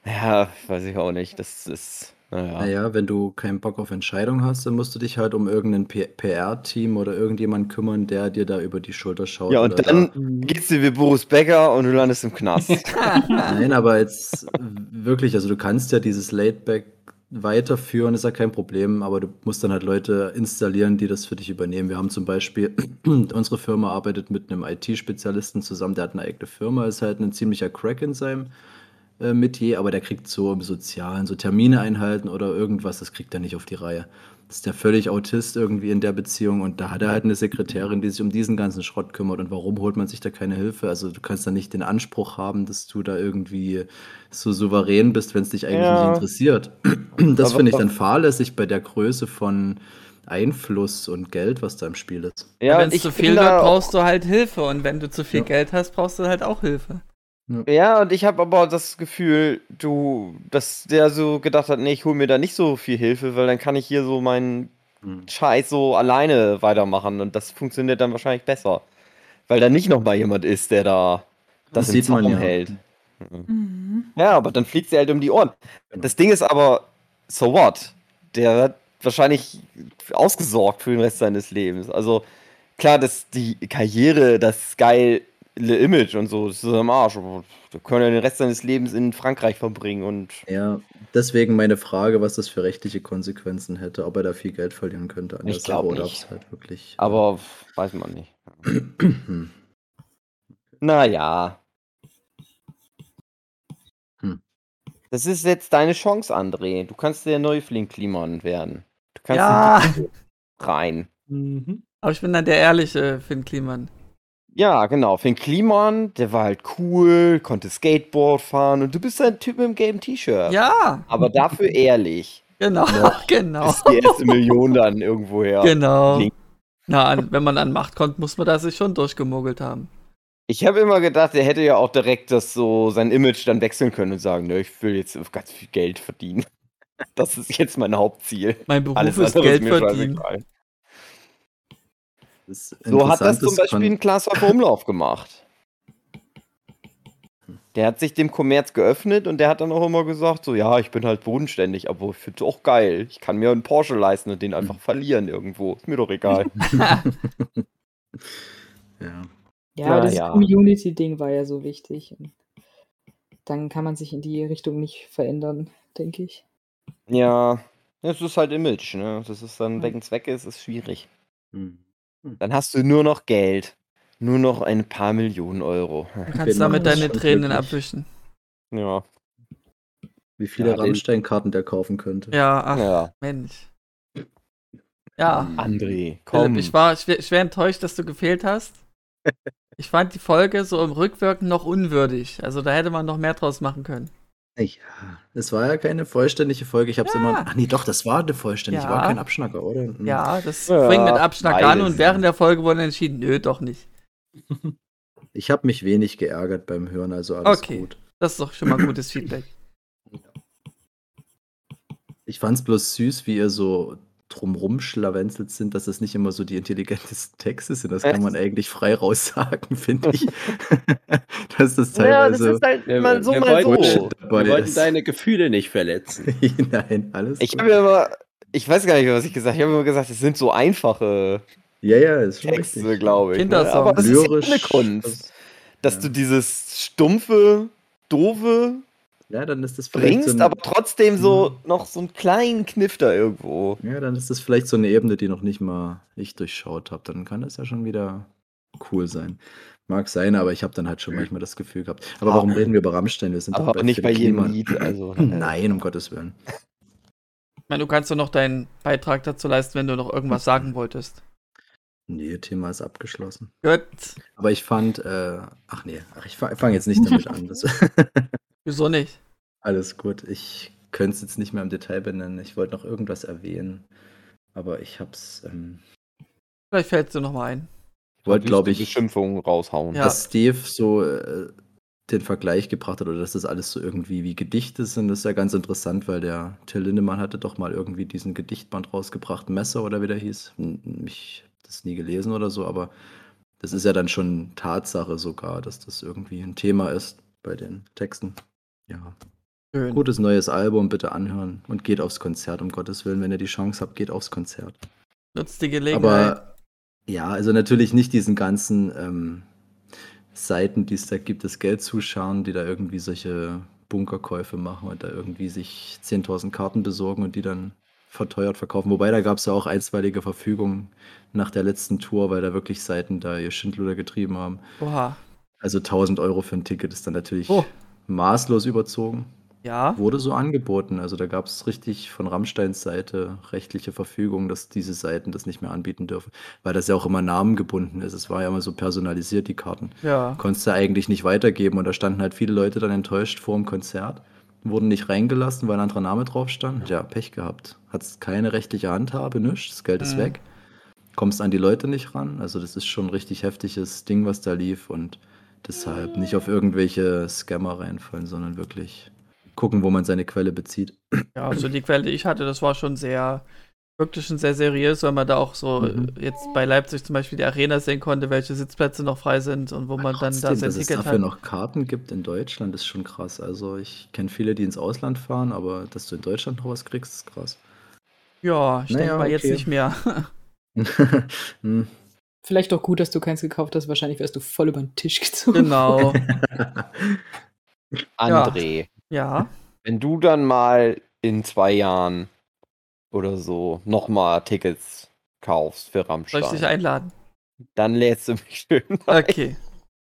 Ja, weiß ich auch nicht. Das ist. Naja. Naja, wenn du keinen Bock auf Entscheidung hast, dann musst du dich halt um irgendein PR-Team oder irgendjemand kümmern, der dir da über die Schulter schaut. Ja, und oder dann Mhm. geht's dir wie Boris Becker und du landest im Knast. Da, nein, aber jetzt wirklich, also du kannst ja dieses Laidback weiterführen, ist ja kein Problem, aber du musst dann halt Leute installieren, die das für dich übernehmen. Wir haben zum Beispiel, unsere Firma arbeitet mit einem IT-Spezialisten zusammen, der hat eine eigene Firma, ist halt ein ziemlicher Crack in seinem äh, Metier, aber der kriegt so im Sozialen, so Termine einhalten oder irgendwas, das kriegt er nicht auf die Reihe. Das ist der völlig Autist irgendwie in der Beziehung und da hat er halt eine Sekretärin, die sich um diesen ganzen Schrott kümmert. Und warum holt man sich da keine Hilfe? Also du kannst da nicht den Anspruch haben, dass du da irgendwie so souverän bist, wenn es dich eigentlich Ja. nicht interessiert. Das finde ich dann fahrlässig bei der Größe von Einfluss und Geld, was da im Spiel ist. Ja, wenn es ich zu viel wird, auch- brauchst du halt Hilfe. Und wenn du zu viel Ja. Geld hast, brauchst du halt auch Hilfe. Ja, und ich habe aber das Gefühl, du, dass der so gedacht hat, nee, ich hole mir da nicht so viel Hilfe, weil dann kann ich hier so meinen Hm. Scheiß so alleine weitermachen und das funktioniert dann wahrscheinlich besser. Weil da nicht nochmal jemand ist, der da das, Das im Zaum ja. hält. Mhm. Ja, aber dann fliegt sie halt um die Ohren. Genau. Das Ding ist aber, so what? Der wird wahrscheinlich ausgesorgt für den Rest seines Lebens. Also klar, dass die Karriere, das geile Image und so, das ist am Arsch. Der kann ja den Rest seines Lebens in Frankreich verbringen und Ja, deswegen meine Frage, was das für rechtliche Konsequenzen hätte, ob er da viel Geld verlieren könnte an Ich der Sache oder ob nicht. es halt wirklich. aber weiß man nicht. Naja. Hm. Das ist jetzt deine Chance, André. Du kannst der Neufling Kliman werden. Du kannst Ja, rein. Mhm. aber ich bin dann der ehrliche Finn Kliman. Ja, genau. Finn Kliman, der war halt cool, konnte Skateboard fahren und du bist ein Typ mit dem gelben T-Shirt. Ja, Aber dafür ehrlich. genau, Noch genau, Ist die erste Million dann irgendwoher. genau. Klingt- Na, an, wenn man an Macht kommt, muss man da sich schon durchgemogelt haben. Ich habe immer gedacht, er hätte ja auch direkt das so sein Image dann wechseln können und sagen, ne, ich will jetzt ganz viel Geld verdienen. Das ist jetzt mein Hauptziel. Mein Beruf Alles ist Geld verdienen. So hat das zum Beispiel ein Klaas Umlauf gemacht. Der hat sich dem Kommerz geöffnet und der hat dann auch immer gesagt, so ja, ich bin halt bodenständig, aber ich finde es auch geil. Ich kann mir einen Porsche leisten und den einfach verlieren irgendwo. Ist mir doch egal. Ja. Ja, das ja. Community-Ding war ja so wichtig. Und dann kann man sich in die Richtung nicht verändern, denke ich. ja, es ist halt Image, ne? Das ist dann, Ja. wenn es weg ist, ist schwierig. Hm. Dann hast du nur noch Geld. Nur noch ein paar Millionen Euro. Du kannst Genau, damit deine Tränen wirklich- abwischen. Ja. Wie viele Ja, Rammstein-Karten der kaufen könnte. Ja, ach, Ja. Mensch. Ja, André, komm. Philipp, ich war schwer, schwer enttäuscht, dass du gefehlt hast. Ich fand die Folge so im Rückwirken noch unwürdig. Also da hätte man noch mehr draus machen können. Ja, es war ja keine vollständige Folge. Ich habe es Ja. immer. Ach nee, doch, das war eine vollständige. Ja. War kein Abschnacker, oder? Hm. Ja, das Ja, fing mit Abschnack an und während der Folge wurde entschieden, nö, doch nicht. Ich habe mich wenig geärgert beim Hören, also alles Okay. gut. Das ist doch schon mal gutes Feedback. Ich fand es bloß süß, wie ihr so drumrum schlawenzelt sind, dass das nicht immer so die intelligentesten Texte sind. Das kann man eigentlich frei raussagen, finde ich. dass das Ja, das teilweise ist halt Wir, mal so, wir, mal so. Bullshit dabei wir wollten ist. deine Gefühle nicht verletzen. Nein, alles Ich habe ja immer, ich weiß gar nicht mehr, was ich gesagt habe. Ich habe immer gesagt, es sind so einfache Ja, ja, ist schon Texte, glaube ich. Ne? Kindersongs. Aber das ist ja eine Kunst. Dass ja. du dieses stumpfe, doofe Ja, dann ist das vielleicht bringst, so eine, aber trotzdem so noch so einen kleinen Kniff da irgendwo. ja, dann ist das vielleicht so eine Ebene, die noch nicht mal ich durchschaut habe. Dann kann das ja schon wieder cool sein. Mag sein, aber ich habe dann halt schon manchmal das Gefühl gehabt. Aber warum reden wir über Rammstein? Wir sind doch Aber nicht bei jedem Klima- Lied. Also, äh, Nein, um Gottes Willen. Ich meine, du kannst doch noch deinen Beitrag dazu leisten, wenn du noch irgendwas sagen wolltest. Nee, Thema ist abgeschlossen. Gut. Aber ich fand, äh, ach nee, ach, ich fange fang jetzt nicht damit an. Wieso nicht? alles gut. Ich könnte es jetzt nicht mehr im Detail benennen. Ich wollte noch irgendwas erwähnen. Aber ich hab's, ähm, Vielleicht fällt es dir noch mal ein. wollte, glaube ich, Beschimpfungen raushauen. Ja. dass Steve so äh, den Vergleich gebracht hat oder dass das alles so irgendwie wie Gedichte sind, das ist ja ganz interessant, weil der Till Lindemann hatte doch mal irgendwie diesen Gedichtband rausgebracht, Messer oder wie der hieß. Ich habe das nie gelesen oder so, aber das ist ja dann schon Tatsache sogar, dass das irgendwie ein Thema ist bei den Texten. Ja. Schön. Gutes neues Album, bitte anhören und geht aufs Konzert, um Gottes Willen, wenn ihr die Chance habt, geht aufs Konzert. Nutzt die Gelegenheit. Aber ja, also natürlich nicht diesen ganzen ähm, Seiten, die es da gibt, das Geld zuschauen, die da irgendwie solche Bunkerkäufe machen und da irgendwie sich 10.000 Karten besorgen und die dann verteuert verkaufen. Wobei da gab es ja auch einstweilige Verfügungen nach der letzten Tour, weil da wirklich Seiten da ihr Schindluder getrieben haben. Oha. Also 1000 Euro für ein Ticket ist dann natürlich Oh. Maßlos überzogen. Ja. Wurde so angeboten. Also da gab es richtig von Rammsteins Seite rechtliche Verfügung, dass diese Seiten das nicht mehr anbieten dürfen. Weil das ja auch immer namengebunden ist. Es war ja immer so personalisiert, die Karten. Ja. Konntest du eigentlich nicht weitergeben. Und da standen halt viele Leute dann enttäuscht vor dem Konzert. Wurden nicht reingelassen, weil ein anderer Name drauf stand. Ja, Pech gehabt. Hat's keine rechtliche Handhabe, nichts. Das Geld ist Mhm. weg. Kommst an die Leute nicht ran. Also das ist schon ein richtig heftiges Ding, was da lief. Und deshalb nicht auf irgendwelche Scammer reinfallen, sondern wirklich gucken, wo man seine Quelle bezieht. Ja, also die Quelle, die ich hatte, das war schon sehr, wirklich schon sehr seriös, weil man da auch so Mhm. jetzt bei Leipzig zum Beispiel die Arena sehen konnte, welche Sitzplätze noch frei sind und wo man dann da Trotzdem, sein dass es dafür hat. noch Karten gibt in Deutschland, ist schon krass. Also ich kenne viele, die ins Ausland fahren, aber dass du in Deutschland noch was kriegst, ist krass. Ja, ich Naja, denke mal jetzt okay. nicht mehr. Hm. Vielleicht auch gut, dass du keins gekauft hast. Wahrscheinlich wärst du voll über den Tisch gezogen. genau. André, Ja. wenn du dann mal in zwei Jahren oder so nochmal Tickets kaufst für Soll ich dich Rammstein, einladen? dann lädst du mich schön ein. Okay.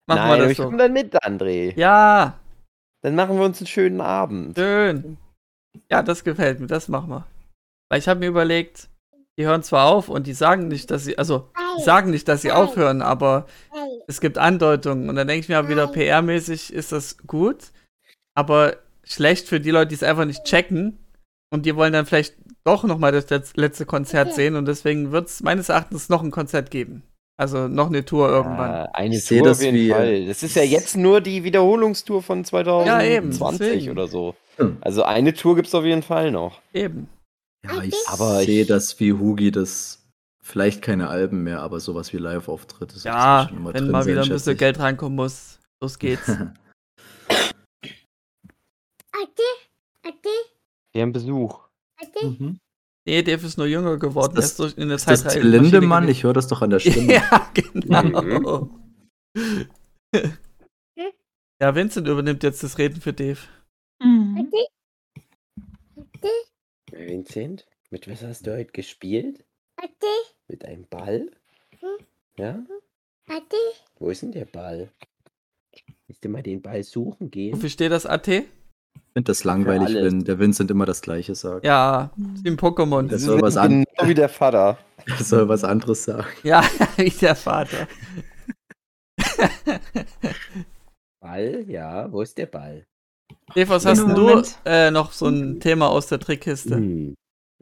Machen Nein, wir das ich so. komme dann mit, André. Ja, Dann machen wir uns einen schönen Abend. schön. Ja, das gefällt mir, das machen wir. Weil ich habe mir überlegt, die hören zwar auf und die sagen nicht, dass sie, also, sagen nicht, dass sie aufhören, aber es gibt Andeutungen. Und dann denke ich mir auch wieder, PR-mäßig ist das gut, aber schlecht für die Leute, die es einfach nicht checken und die wollen dann vielleicht doch nochmal das letz- letzte Konzert sehen und deswegen wird es meines Erachtens noch ein Konzert geben. Also noch eine Tour irgendwann. Ja, eine Ich Tour das auf jeden wie- Fall. Das ist ja jetzt nur die Wiederholungstour von Ja, eben, 2020 deswegen. oder so. Hm. Also eine Tour gibt es auf jeden Fall noch. Eben. Ja, ich Aber ich- sehe das wie Hugi, das vielleicht keine Alben mehr, aber sowas wie Live-Auftritte. das Ja, wird schon immer wenn drin mal wieder ein bisschen. Geld reinkommen muss. Los geht's. Wir haben Besuch. Mhm. Nee, Dave ist nur jünger geworden. das- er ist durch in der Ist das Zeit Till Lindemann? Ich höre das doch an der Stimme. Ja, genau. ja, Vincent übernimmt jetzt das Reden für Dave. Mhm. Vincent, mit was hast du heute gespielt? Mit einem Ball? Ja? Wo ist denn der Ball? Du mal den Ball suchen gehen? Wofür steht das AT? Ich finde das langweilig, wenn der Vincent immer das Gleiche sagt. Ja, wie ein Pokémon. Das soll was an- genau wie der Vater. Er soll was anderes sagen. Ja, wie der Vater. Ball? Ja, wo ist der Ball? Dave, was hast du denn du äh, noch so ein Thema aus der Trickkiste? Hm.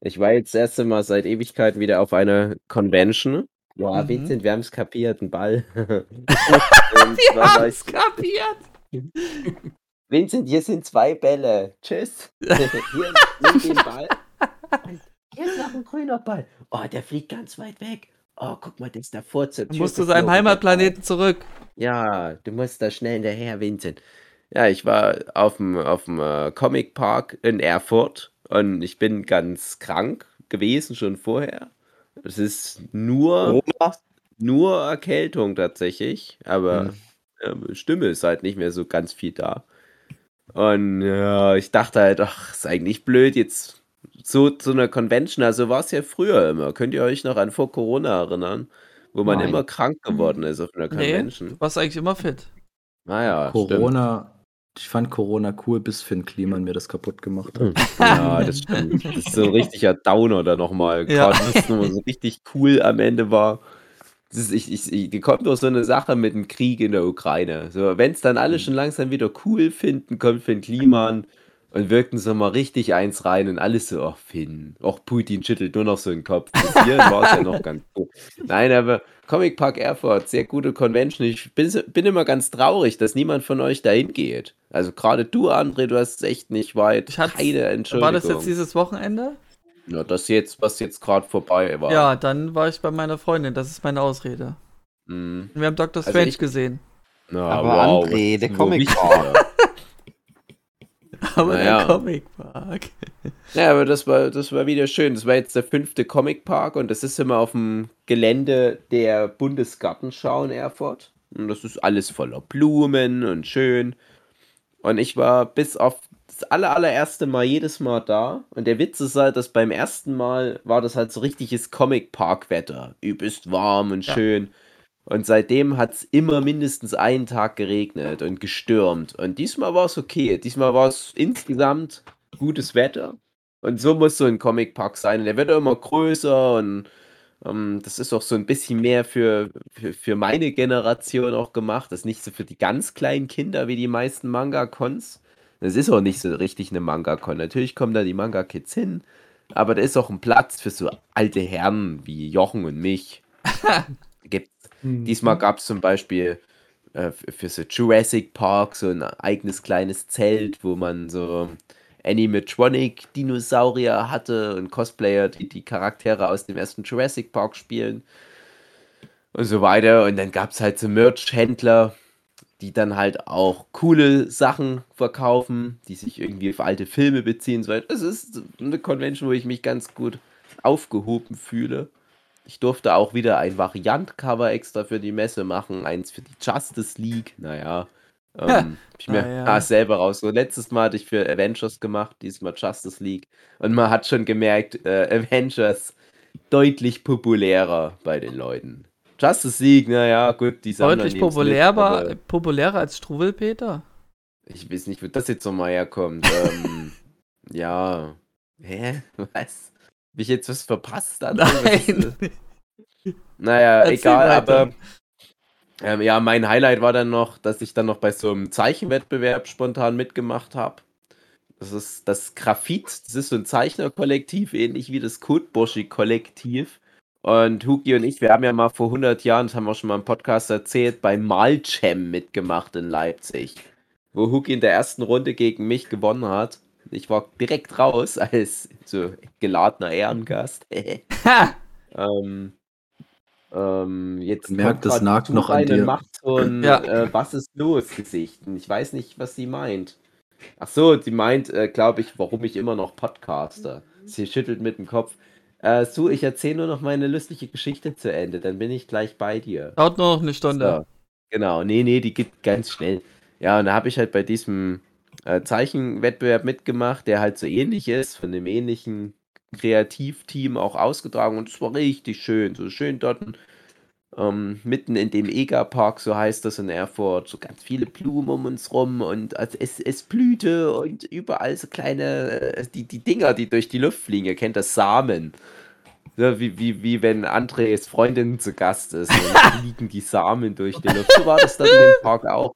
Ich war jetzt das erste Mal seit Ewigkeiten wieder auf einer Convention. Ja, Mhm. Vincent, wir haben es kapiert, ein Ball. Wir haben's ich- kapiert. Vincent, hier sind zwei Bälle. Tschüss. hier, nimm den Ball. Jetzt noch ein grüner Ball. Oh, der fliegt ganz weit weg. Oh, guck mal, der ist davor zur Du Tür musst zu seinem. Heimatplaneten zurück. Ja, du musst da schnell hinterher winseln. Ja, ich war auf dem auf dem, äh, Comic Park in Erfurt und ich bin ganz krank gewesen schon vorher. Es ist nur Corona? nur Erkältung tatsächlich, aber, Mhm. ähm, Stimme ist halt nicht mehr so ganz viel da. Und, ja, ich dachte halt: „Ach, ist eigentlich blöd, jetzt so zu 'ner Convention“ also, war's ja früher immer. Könnt ihr euch noch an vor Corona erinnern, wo man Nein. immer krank geworden ist auf 'ner Nee, Convention? du warst eigentlich immer fit. Ah ja, stimmt. Corona ich fand Corona cool, bis Finn Kliman mir das kaputt gemacht hat. Ja, das stimmt. Das ist so 'n richtiger Downer da noch mal. Ja. Grad was noch mal so richtig cool am Ende war. Das ist ich ich ich die kommt doch so 'ne Sache mit dem Krieg in der Ukraine. So, wenn's dann alle schon langsam wieder cool finden, kommt Finn Kliman und wirkt uns noch mal richtig eins rein und alles so: „Ach, Finn, ach, Putin schüttelt nur noch so 'n Kopf.“ Bis hierhin war's ja noch ganz gut. Nein, aber Comic Park Erfurt, sehr gute Convention. Ich bin bin immer ganz traurig, dass niemand von euch dahin geht. Also, grade du, André, du hast es echt nicht weit. Ich hatte Keine War das Entschuldigung. jetzt dieses Wochenende? Ja, das jetzt was jetzt grad vorbei war. Ja, dann war ich bei meiner Freundin. Das ist meine Ausrede. Mhm. Wir haben Doctor Also Strange ich gesehen. Na, Aber wow, André, der Comic Park. Aber Na der ja. Comicpark. Ja, aber das war das war wieder schön. Das war jetzt der 5. Comicpark und das ist immer auf'm Gelände der Bundesgartenschau in Erfurt. Und das ist alles voller Blumen und schön. Und ich war bis auf das aller allererste Mal jedes Mal da. Und der Witz ist halt, dass beim ersten Mal war das halt so richtiges Comic-Park-Wetter. Übelst warm und Ja. Und seitdem hat's immer mindestens einen Tag geregnet und gestürmt. Und diesmal war's okay. Diesmal war's insgesamt gutes Wetter. Und so muss so 'n Comicpark sein. Und der wird immer größer und, ähm, das ist auch so 'n bisschen mehr für für für meine Generation auch gemacht. Das ist nicht so für die ganz kleinen Kinder wie die meisten Manga-Cons. Das ist auch nicht so richtig 'ne Manga-Con. Natürlich kommen da die Manga-Kids hin, aber da ist auch 'n Platz für so alte Herren wie Jochen und mich. Gibt's Mhm. diesmal gab's zum Beispiel, äh, für so Jurassic Park so 'n eigenes kleines Zelt, wo man so Animatronic-Dinosaurier hatte und Cosplayer, die die Charaktere aus dem ersten Jurassic Park spielen und so weiter. Und dann gab's halt so Merch-Händler, die dann halt auch coole Sachen verkaufen, die sich irgendwie auf alte Filme beziehen, so. Es ist 'ne Convention, wo ich mich ganz gut aufgehoben fühle. Ich durfte auch wieder ein Variant-Cover extra für die Messe machen, eins für die Justice League. Na ja, ähm, habe ich mir Ah ja. selber rausgesucht. Letztes Mal hatte ich für Avengers gemacht, diesmal Justice League. Und man hat schon gemerkt, äh, Avengers deutlich populärer bei den Leuten. Justice League, na ja, gut, die Sammler Deutlich nehmen's mit, populärer, aber populärer als Struwwelpeter? ich weiß nicht, wo das jetzt noch mal herkommt. Ähm, ja. Hä? Was? Habe ich jetzt was verpasst, ist, Nein. äh na ja, Erzähl egal, weiter. aber ähm, ja, mein Highlight war dann noch, dass ich dann noch bei so 'nem Zeichenwettbewerb spontan mitgemacht habe. Das ist das Graphit. Das ist so 'n Zeichnerkollektiv, ähnlich wie das Kotbushi-Kollektiv. Und Huki und ich, wir haben ja mal vor 100 Jahren, das haben wir auch schon mal im Podcast erzählt, bei Malchem mitgemacht in Leipzig, wo Huki in der ersten Runde gegen mich gewonnen hat. Ich war direkt raus als so geladener Ehrengast. Ha! Ähm, ähm, jetzt merkt, das nagt noch an dir. macht so 'n, Ja. äh, „Was ist los“ Gesicht. Und ich weiß nicht, was sie meint. Ach so, sie meint, äh, glaube ich, warum ich immer noch podcaste. Sie schüttelt mit dem Kopf. Äh, Su, ich erzähle nur noch meine lustige Geschichte zu Ende, dann bin ich gleich bei dir. Dauert nur noch 'ne Stunde. So, genau. Ne, ne, die geht ganz schnell. Ja, und da habe ich halt bei diesem, äh, Zeichenwettbewerb mitgemacht, der halt so ähnlich ist, von 'nem ähnlichen Kreativteam auch ausgetragen und es war richtig schön. So schön dort, ähm, mitten in dem EGA-Park, so heißt das in Erfurt, so ganz viele Blumen um uns rum und es es blühte und überall so kleine, äh die die Dinger, die durch die Luft fliegen. Ihr kennt das, Samen. Ne, wie wie wie wenn Andres Freundin zu Gast ist, dann fliegen die Samen durch die Luft. So war das dann dem Park auch.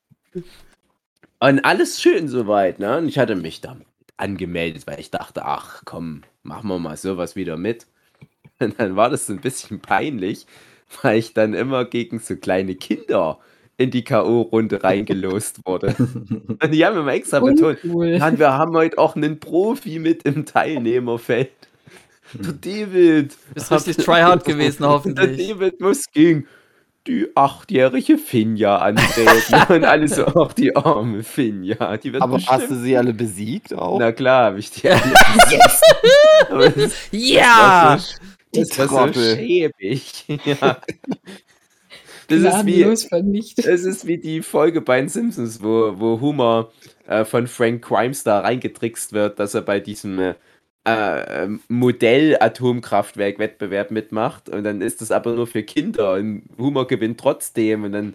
Und alles schön so weit, ne? Und ich hatte mich da angemeldet, weil ich dachte: „Ach komm, machen wir mal so was wieder mit.“ Und dann war das so 'n bisschen peinlich, weil ich dann immer gegen so kleine Kinder in die K.O.-Runde reingelost wurde. Und die haben immer extra betont. „Mann, wir haben heute auch 'nen Profi mit im Teilnehmerfeld.“ Der David. Bist richtig tryhard gewesen, Der hoffentlich. David muss gegen die achtjährige Finja antreten. Und alle so, ach, die arme Finja. Die wird Aber hast du bestimmt- sie alle besiegt auch? Na klar, habe ich die alle das, Ja! das das so Trottel. schäbig. Ja. Das ist wie, es ist wie die Folge bei den Simpsons, wo, wo Homer äh, von Frank Crimestar reingetrickst wird, dass er bei diesem äh, äh, Modell-Atomkraftwerk-Wettbewerb mitmacht. Und dann ist das aber nur für Kinder. Und Homer gewinnt trotzdem. Und dann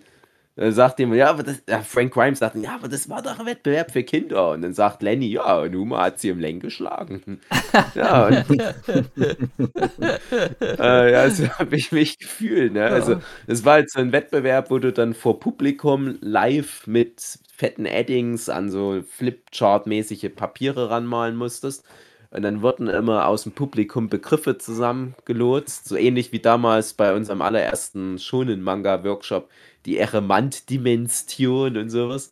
äh, sagt jemand, ja, aber das, ja, Frank Grimes sagt, ja, aber das war doch ein Wettbewerb für Kinder. Und dann sagt Lenny, ja, und Homer hat sie im Lenk geschlagen. ja, und, äh, ja, so habe ich mich gefühlt. Ne? Also, es war jetzt so ein Wettbewerb, wo du dann vor Publikum live mit fetten Addings an so Flipchart-mäßige Papiere ranmalen musstest. Und dann wurden immer aus dem Publikum Begriffe zusammengelotst, so ähnlich wie damals bei unserem allerersten Shonen-Manga-Workshop, die Eremant-Dimension und sowas.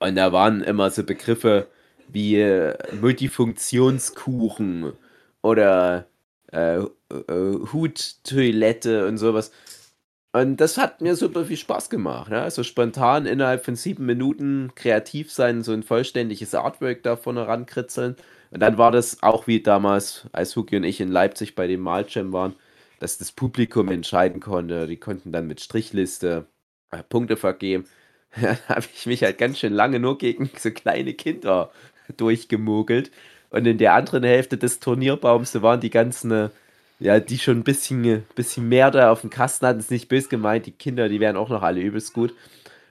Und da waren immer so Begriffe wie äh, Multifunktionskuchen oder äh, äh, Huttoilette und sowas. Und das hat mir super viel Spaß gemacht. Ne? Also spontan innerhalb von sieben Minuten kreativ sein, so ein vollständiges Artwork da vorne rankritzeln. Und dann war das auch wie damals, als Huki und ich in Leipzig bei dem Malchamp waren, dass das Publikum entscheiden konnte. Die konnten dann mit Strichliste äh, Punkte vergeben. Da habe ich mich halt ganz schön lange nur gegen so kleine Kinder durchgemogelt. Und in der anderen Hälfte des Turnierbaums, waren die ganzen, äh, ja, die schon ein bisschen, bisschen mehr da auf dem Kasten hatten, ist nicht böse gemeint, die Kinder, die wären auch noch alle übelst gut.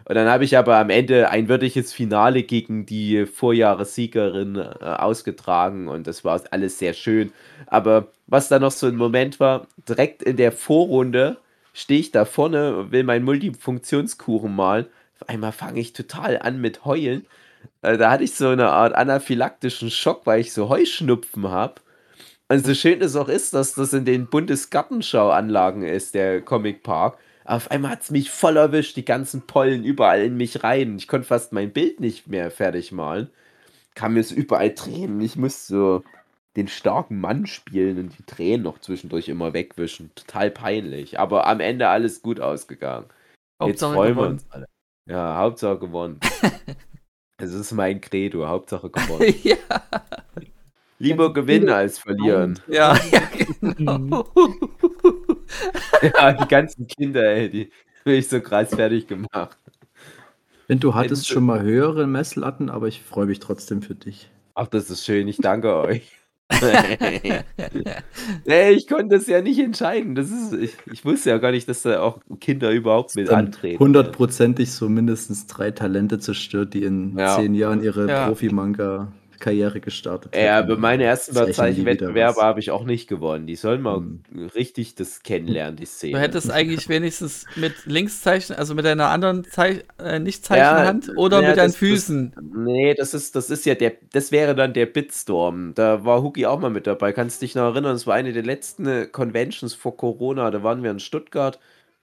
Und dann habe ich aber am Ende ein würdiges Finale gegen die Vorjahressiegerin äh, ausgetragen und das war alles sehr schön. Aber was da noch so ein Moment war, direkt in der Vorrunde stehe ich da vorne und will meinen Multifunktionskuchen malen. Auf einmal fange ich total an mit Heulen. Äh, Da hatte ich so eine Art anaphylaktischen Schock, weil ich so Heuschnupfen habe. Und so schön es auch ist, dass das in den Bundesgartenschauanlagen ist, der Comicpark. Auf einmal hat es mich voll erwischt, die ganzen Pollen überall in mich rein. Ich konnte fast mein Bild nicht mehr fertig malen. Kam mir so überall Tränen. Ich musste so den starken Mann spielen und die Tränen noch zwischendurch immer wegwischen. Total peinlich. Aber am Ende alles gut ausgegangen. Jetzt Hauptsache freuen wir gewonnen. uns alle. Ja, Hauptsache gewonnen. Es ist mein Credo, Hauptsache gewonnen. ja, Lieber gewinnen als verlieren. ja, ja, genau. Ja, die ganzen Kinder, ey, die bin ich so krass fertig gemacht. Wenn du hattest schon mal höhere Messlatten, aber ich freue mich trotzdem für dich. Ach, das ist schön, ich danke euch. nee, ich konnte es ja nicht entscheiden. Das ist, ich, ich wusste ja gar nicht, dass da auch Kinder überhaupt mit antreten. hundertprozentig so mindestens drei Talente zerstört, die in Ja. zehn Jahren ihre Ja. Profi-Manga-Karriere gestartet Ja, hätten. aber meine ersten Überzeichenwettbewerbe was. habe ich auch nicht gewonnen. Die sollen mal Hm. richtig das kennenlernen, die Szene. Du hättest eigentlich wenigstens mit Linkszeichen, also mit deiner anderen Zeich äh, Nicht-Zeichenhand oder ja, mit deinen das- das- Füßen. Nee, das ist, das ist ja der, das wäre dann der Bitstorm. Da war Huki auch mal mit dabei. Kannst dich noch erinnern? Das war eine der letzten äh, Conventions vor Corona. Da waren wir in Stuttgart.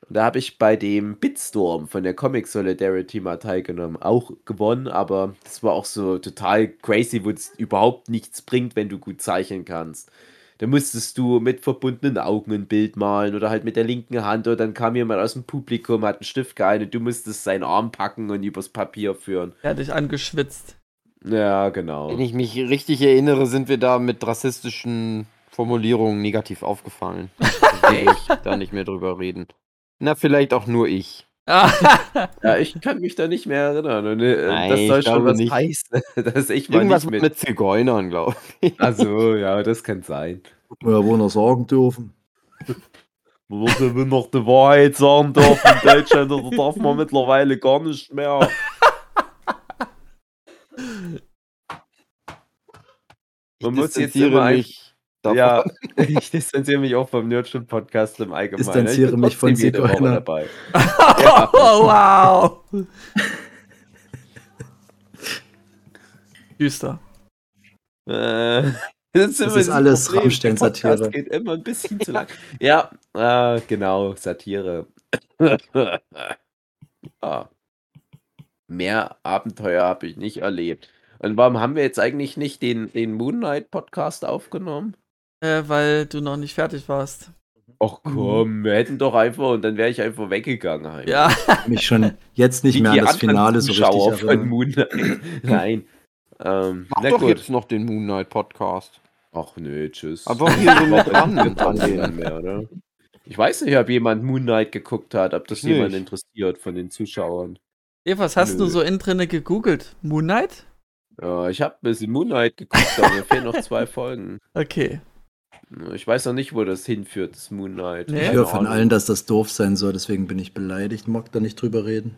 Und da habe ich bei dem Bitstorm von der Comic Solidarity mal teilgenommen. Auch gewonnen, aber das war auch so total crazy, wo es überhaupt nichts bringt, wenn du gut zeichnen kannst. Da musstest du mit verbundenen Augen ein Bild malen oder halt mit der linken Hand oder dann kam jemand aus dem Publikum, hat einen Stift gehalten und du musstest seinen Arm packen und übers Papier führen. Er hat dich angeschwitzt. Ja, genau. Wenn ich mich richtig erinnere, sind wir da mit rassistischen Formulierungen negativ aufgefallen. Will ich da nicht mehr drüber reden. Na, vielleicht auch nur ich. Ja, ich kann mich da nicht mehr erinnern. Und, äh, Nein, das soll ich schon was nicht. heißen, dass ich Irgendwas nicht mit, mit. Zigeunern, glaube ich. Also, ja, das kann sein. Ja, wohl noch sagen dürfen. Würde wir noch die Wahrheit sagen dürfen in Deutschland, oder darf man mittlerweile gar nicht mehr. Man muss jetzt immer ein, mich davon. Ja, ich distanziere mich auch vom Nerdship Podcast im Allgemeinen. Distanziere Ich mich von Zigeuner. dabei. oh, wow. Düster. Äh, das ist, Das ist das alles. Rammstein-Satire. Podcast geht immer ein bisschen zu lang. Ja, äh, genau, Satire. ja. Mehr Abenteuer habe ich nicht erlebt. Und warum haben wir jetzt eigentlich nicht den, den Moon Knight Podcast aufgenommen? Äh, weil du noch nicht fertig warst. Ach komm, wir hätten doch einfach und dann wäre ich einfach weggegangen. Halt. Ja. Mich schon jetzt nicht Wie mehr an das Finale so Zuschauer richtig von. Moon Knight. Nein. Ähm, Mach na doch gut. jetzt noch den Moon Knight Podcast. Ach nö, tschüss. Einfach hier so mit dran Gibt an keinen den. mehr, oder? Ich weiß nicht, ob jemand Moon Knight geguckt hat, ob das jemand interessiert von den Zuschauern. Eva, was hast du Nö. so innen drinne gegoogelt? Moon Knight? Ja, ich habe ein bisschen Moon Knight geguckt, aber mir fehlen noch zwei Folgen. Okay. Ich weiß noch nicht, wo das hinführt, das Moon Knight. Nee. Ich höre von allen, dass das doof sein soll, deswegen bin ich beleidigt. Mag da nicht drüber reden.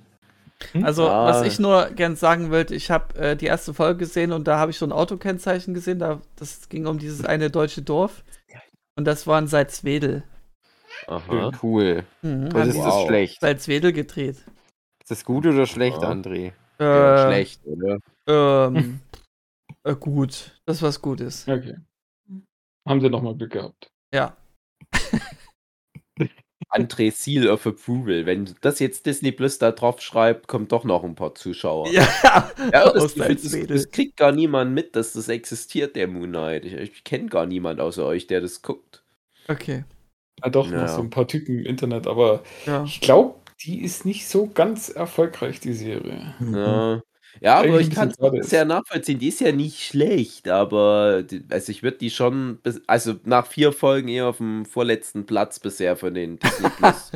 Also, Ah. was ich nur gern sagen wollte, ich habe äh, die erste Folge gesehen und da habe ich so ein Autokennzeichen gesehen. Da, das ging um dieses eine deutsche Dorf. Und das war in Salzwedel. Aha. Cool. Mhm, Was ist das Wow. schlecht? Salzwedel gedreht. Ist das gut oder schlecht, Ja. André? Ja, Äh, schlecht, oder? Ähm, äh, gut. Das was gut ist. Okay. Haben sie nochmal Glück gehabt. Ja. André Seal of Approval. Wenn das jetzt Disney Plus da drauf schreibt, kommt doch noch ein paar Zuschauer. Ja, Ja, das, das, Salzwedel. das kriegt gar niemand mit, dass das existiert, der Moon Knight. Ich, ich kenne gar niemand außer euch, der das guckt. Okay. Ja, doch, Ja. noch so ein paar Typen im Internet, aber Ja. ich glaube, die ist nicht so ganz erfolgreich, die Serie. Mhm. Ja, ja aber Eigentlich ich kann es sehr nachvollziehen. Die ist ja nicht schlecht, aber die, also ich würde die schon, bis, also nach vier Folgen eher auf dem vorletzten Platz bisher von den Disney Plus.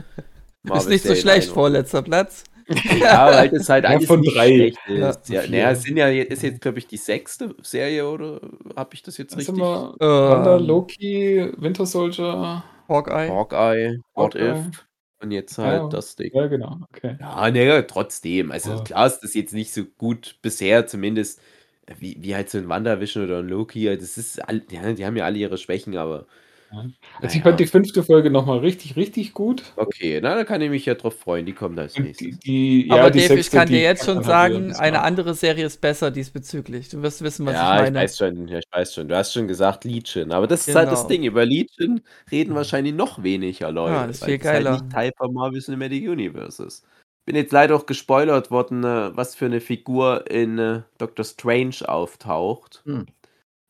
Ist nicht so schlecht, vorletzter Platz. Ja, weil das halt Ja, alles von nicht drei. schlecht Ja, ist. Ja, naja, es sind ja, jetzt- ist jetzt, glaube ich, die sechste Serie, oder habe ich das jetzt Was richtig? haben wir? Wanda, Ähm, Loki, Winter Soldier. Hawkeye. Hawkeye, What Hawkeye. If und jetzt halt Ja. das Ding. Ja, genau. Okay. Ja, ne, trotzdem. Also Ja. klar ist das jetzt nicht so gut bisher, zumindest äh, wie, wie halt so ein WandaVision oder ein Loki. Das ist, all, die haben ja alle ihre Schwächen, aber. Ja. Also ich fand die fünfte Folge nochmal richtig, richtig gut. okay, na, da kann ich mich ja drauf freuen. Die kommt als nächstes. die, die, Aber ja, die Dave, ich sechste, kann dir jetzt schon halt sagen, eine andere Serie ist besser diesbezüglich. Du wirst wissen, was ja, ich ich, meine. weiß schon, ja, ich weiß schon. Du hast schon gesagt Legion, aber das ist halt das Genau. Ding. Über Legion reden wahrscheinlich noch weniger Leute. Ja, das ist viel das halt geiler. nicht Teil von Marvel Cinematic Universe ist. Bin jetzt leider auch gespoilert worden, äh, was für eine Figur in äh, Doctor Strange auftaucht. Hm.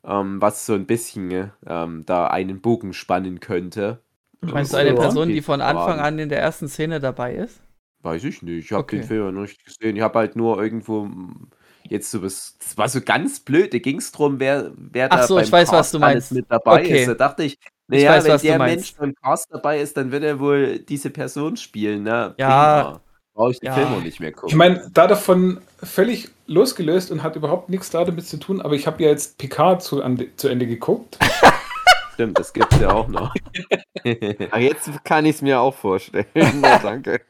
Ähm, was so ein bisschen äh, ähm, da einen Bogen spannen könnte. Meinst du eine. Person, die von Anfang an in der ersten Szene dabei ist? Weiß ich nicht. Ich habe Okay. den Film ja noch nicht gesehen. Ich habe halt nur irgendwo mm, jetzt so was. Das war so ganz blöd. Da ging es darum, wer, wer Ach da so, beim ich weiß, was Cast du meinst. mit dabei Okay. ist. Da dachte ich, Ich naja, weiß, wenn was du der. Mensch beim Cast dabei ist, dann wird er wohl diese Person spielen. Ne? Ja. Prima. Brauche ich den Ja. Film auch nicht mehr gucken. Ich meine, da davon völlig losgelöst und hat überhaupt nichts da damit zu tun, aber ich habe ja jetzt Picard zu, an, zu Ende geguckt. Stimmt, das gibt's ja auch noch. Ach, jetzt kann ich es mir auch vorstellen. Na, danke.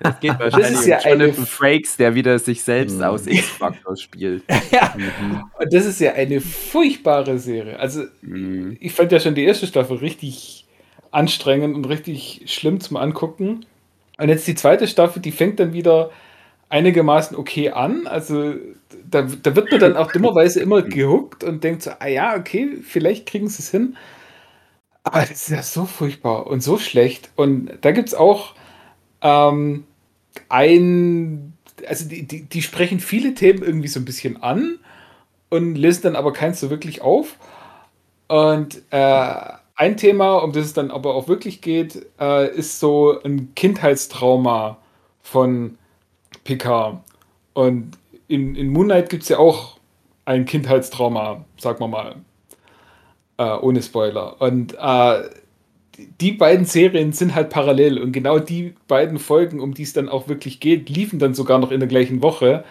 Das geht wahrscheinlich ist ja um Jonathan eine- Frakes, der wieder sich selbst Mhm. aus X-Factor spielt. ja, Mhm. und das ist ja eine furchtbare Serie. Also, Mhm. ich fand ja schon die erste Staffel richtig anstrengend und richtig schlimm zum Angucken. Und jetzt die zweite Staffel, die fängt dann wieder einigermaßen okay an. Also da, da wird man dann auch dummerweise immer gehuckt und denkt so, ah ja, okay, vielleicht kriegen sie es hin. Aber das ist ja so furchtbar und so schlecht. Und da gibt es auch ähm, ein, also die, die, die sprechen viele Themen irgendwie so ein bisschen an und lösen dann aber keins so wirklich auf. Und äh, ein Thema, um das es dann aber auch wirklich geht, äh, ist so ein Kindheitstrauma von Picard. Und in, in Moonlight gibt es ja auch ein Kindheitstrauma, sagen wir mal. Äh, ohne Spoiler. Und äh, die- beiden Serien sind halt parallel und genau die beiden Folgen, um die es dann auch wirklich geht, liefen dann sogar noch in der gleichen Woche.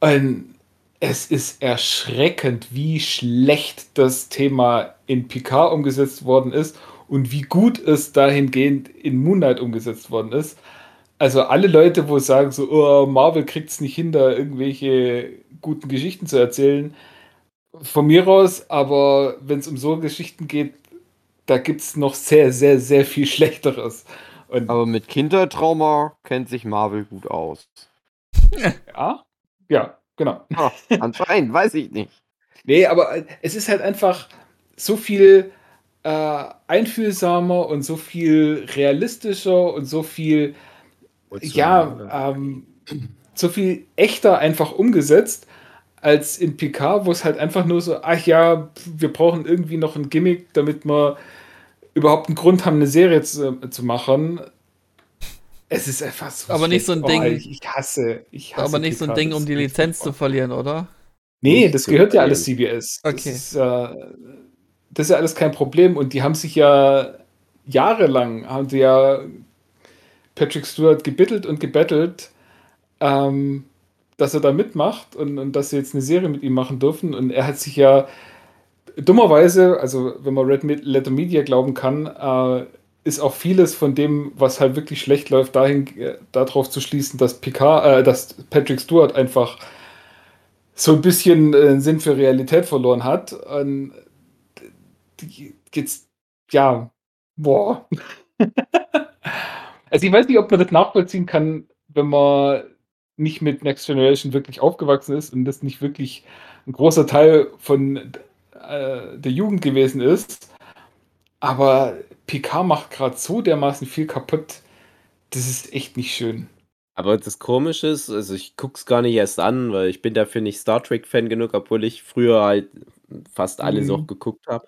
Und es ist erschreckend, wie schlecht das Thema in Picard umgesetzt worden ist und wie gut es dahingehend in Moonlight umgesetzt worden ist. Also alle Leute, wo sagen so, oh, Marvel kriegt es nicht hin, da irgendwelche guten Geschichten zu erzählen, von mir aus, aber wenn es um so Geschichten geht, da gibt es noch sehr, sehr, sehr viel Schlechteres. Und Aber mit Kindertrauma kennt sich Marvel gut aus. ja, ja, genau. Ah, anscheinend, weiß ich nicht. Nee, aber äh, es ist halt einfach so viel äh, einfühlsamer und so viel realistischer und so viel, ja, ähm, so viel echter einfach umgesetzt, als in Picard, wo es halt einfach nur so, ach ja, wir brauchen irgendwie noch ein Gimmick, damit wir überhaupt einen Grund haben, eine Serie zu, zu machen. Es ist einfach so. Aber nicht so ein Ding. ich, ich hasse, ich hasse. Aber nicht so ein Ding, das um die Lizenz zu verlieren, oder? Nee, das gehört ja alles CBS. Das Okay. ist, äh, das ist ja alles kein Problem. Und die haben sich ja jahrelang, haben sie ja Patrick Stewart gebittelt und gebettelt, ähm, dass er da mitmacht und, und dass sie jetzt eine Serie mit ihm machen dürfen. Und er hat sich ja dummerweise, also wenn man Red Letter Media glauben kann, äh, ist auch vieles von dem, was halt wirklich schlecht läuft, dahin äh, darauf zu schließen, dass Picard, äh, dass Patrick Stewart einfach so ein bisschen äh, Sinn für Realität verloren hat. Und die ja, boah. also ich weiß nicht, ob man das nachvollziehen kann, wenn man nicht mit Next Generation wirklich aufgewachsen ist und das nicht wirklich ein großer Teil von äh, der Jugend gewesen ist. Aber PK macht gerade so dermaßen viel kaputt. Das ist echt nicht schön. Aber das Komische ist, also ich guck's gar nicht erst an, weil ich bin dafür nicht Star Trek-Fan genug, obwohl ich früher halt fast alles Mhm. auch geguckt habe.